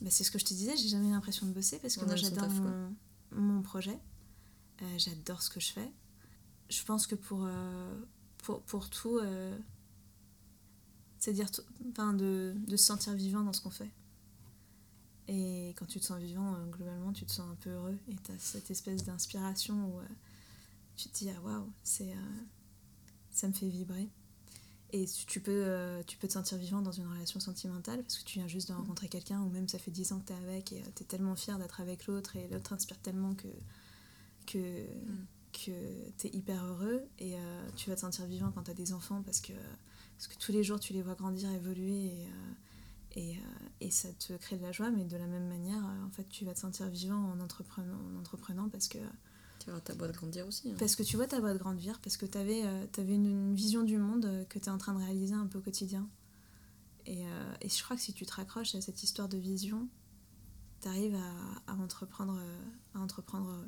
bah, C'est ce que je te disais, j'ai jamais l'impression de bosser parce que moi j'adore mon, mon, projet. j'adore ce que je fais. Je pense que pour pour, pour tout, euh, c'est-à-dire de, de, se sentir vivant dans ce qu'on fait. Et quand tu te sens vivant, euh, globalement, tu te sens un peu heureux et tu as cette espèce d'inspiration où euh, tu te dis Ah waouh, ça me fait vibrer. Et tu peux, tu peux te sentir vivant dans une relation sentimentale parce que tu viens juste de rencontrer quelqu'un ou même ça fait 10 ans que tu es avec et tu es tellement fier d'être avec l'autre et l'autre inspire tellement que, que, mm que tu es hyper heureux et euh, tu vas te sentir vivant quand tu as des enfants parce que, parce que tous les jours tu les vois grandir, évoluer et, euh, et, euh, et, ça te crée de la joie, mais de la même manière, en fait, tu vas te sentir vivant en entreprenant, en entreprenant parce que. Tu vois ta boîte grandir aussi. Hein. Parce que tu vois ta boîte grandir, parce que tu avais, une, vision du monde que tu es en train de réaliser un peu au quotidien. Et, et, je crois que si tu te raccroches à cette histoire de vision, tu arrives à, à, entreprendre, à entreprendre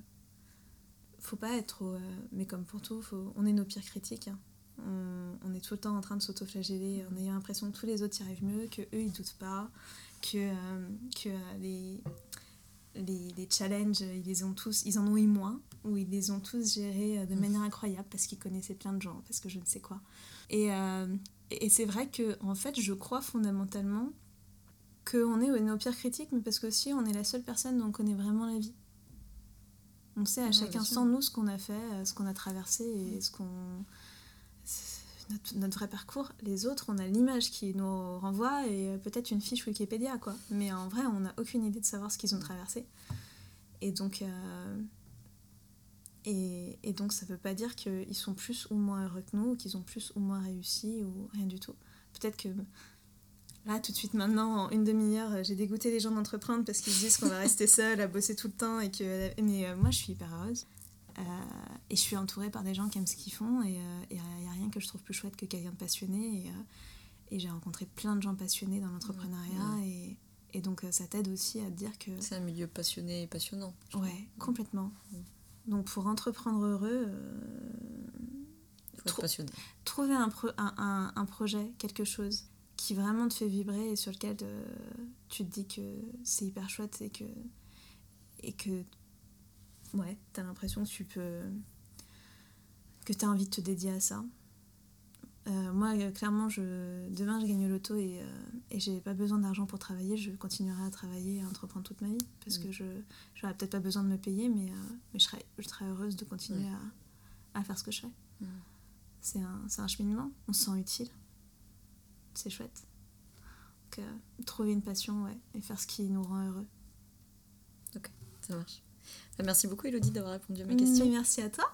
faut pas être trop. Euh, mais comme pour tout, faut, on est nos pires critiques. Hein. On, on, est tout le temps en train de s'auto-flageller en ayant l'impression que tous les autres y arrivent mieux, que eux ils doutent pas, que, euh, que euh, les, les, les, challenges ils les ont tous, ils en ont eu moins, ou ils les ont tous gérés de manière incroyable parce qu'ils connaissaient plein de gens, parce que je ne sais quoi. Et, et c'est vrai que en fait je crois fondamentalement qu'on est nos pires critiques, mais parce qu'aussi on est la seule personne dont on connaît vraiment la vie. On sait à chaque instant, nous, ce qu'on a fait, euh, ce qu'on a traversé et ce qu'on. Notre, notre, vrai parcours. Les autres, on a l'image qui nous renvoie et euh, peut-être une fiche Wikipédia, quoi. Mais en vrai, on n'a aucune idée de savoir ce qu'ils ont traversé. Et donc. Euh, et, et, donc, ça veut pas dire qu'ils sont plus ou moins heureux que nous, ou qu'ils ont plus ou moins réussi, ou rien du tout. Peut-être que Là, tout de suite, maintenant, en une demi-heure, euh, j'ai dégoûté les gens d'entreprendre parce qu'ils disent qu'on va rester seul à bosser tout le temps. Et que... Mais euh, moi, je suis hyper heureuse. Euh, et je suis entourée par des gens qui aiment ce qu'ils font. Et il n'y a rien que je trouve plus chouette que quelqu'un de passionné. Et, et j'ai rencontré plein de gens passionnés dans l'entrepreneuriat. Et, et, donc, ça t'aide aussi à te dire que. C'est un milieu passionné et passionnant. Ouais, complètement. Donc, pour entreprendre heureux. Il faut être passionné. Trouver un, un, un, un projet, quelque chose qui vraiment te fait vibrer et sur lequel euh, tu te dis que c'est hyper chouette et que et que ouais t'as l'impression que tu peux que t'as envie de te dédier à ça. Euh, moi euh, clairement je demain je gagne l'auto et, et j'ai pas besoin d'argent pour travailler. Je continuerai à travailler et à entreprendre toute ma vie parce que je j'aurais peut-être pas besoin de me payer mais, mais je, serais, je serais heureuse de continuer à, à, faire ce que je fais. C'est un, un cheminement. On se sent utile c'est chouette. Donc, euh, trouver une passion, ouais, et faire ce qui nous rend heureux. Ok, ça marche. Bah, merci beaucoup, Elodie, d'avoir répondu à mes questions. merci à toi.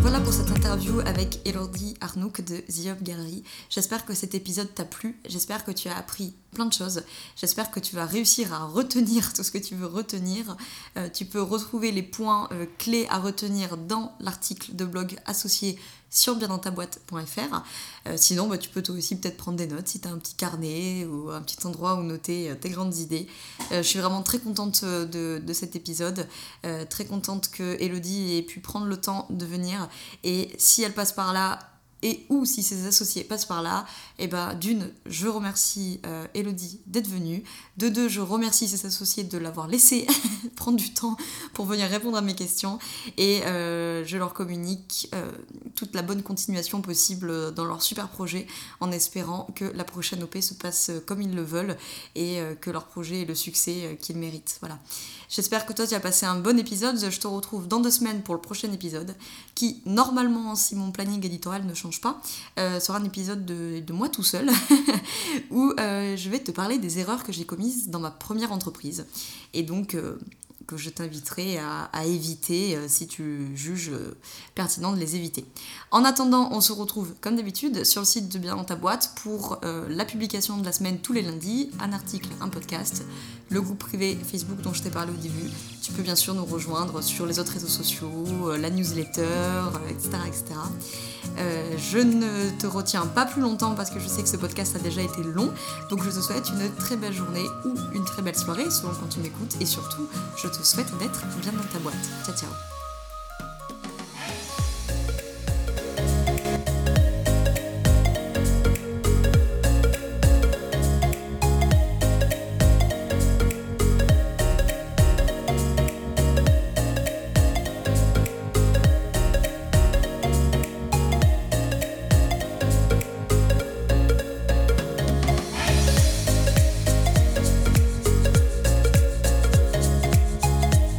Voilà pour cette interview avec Elodie Arnouk de The Up Gallery. J'espère que cet épisode t'a plu, j'espère que tu as appris plein de choses, j'espère que tu vas réussir à retenir tout ce que tu veux retenir. Euh, tu peux retrouver les points euh, clés à retenir dans l'article de blog associé sur biendantaboîte.fr. Euh, sinon, bah, tu peux toi aussi peut-être prendre des notes si tu as un petit carnet ou un petit endroit où noter euh, tes grandes idées. Je suis vraiment très contente de, de cet épisode, très contente que Elodie ait pu prendre le temps de venir. Et si elle passe par là, et ou si ses associés passent par là, eh ben d'une, je remercie euh, Elodie d'être venue, de deux, je remercie ses associés de l'avoir laissé <laughs> prendre du temps pour venir répondre à mes questions, et euh, je leur communique euh, toute la bonne continuation possible dans leur super projet, en espérant que la prochaine OP se passe comme ils le veulent, et que leur projet ait le succès qu'ils méritent. Voilà. J'espère que toi tu as passé un bon épisode, je te retrouve dans deux semaines pour le prochain épisode, qui normalement, si mon planning éditorial ne change change pas, sera un épisode de, moi tout seul, <laughs> où je vais te parler des erreurs que j'ai commises dans ma première entreprise. Et donc, que je t'inviterai à, éviter euh, si tu juges euh, pertinent de les éviter. En attendant, on se retrouve comme d'habitude sur le site de Bien dans ta boîte pour euh, la publication de la semaine tous les lundis, un article, un podcast, le groupe privé Facebook dont je t'ai parlé au début. Tu peux bien sûr nous rejoindre sur les autres réseaux sociaux, la newsletter, etc. etc. je ne te retiens pas plus longtemps parce que je sais que ce podcast a déjà été long, donc je te souhaite une très belle journée ou une très belle soirée selon quand tu m'écoutes et surtout je te souhaite d'être bien dans ta boîte. Ciao ciao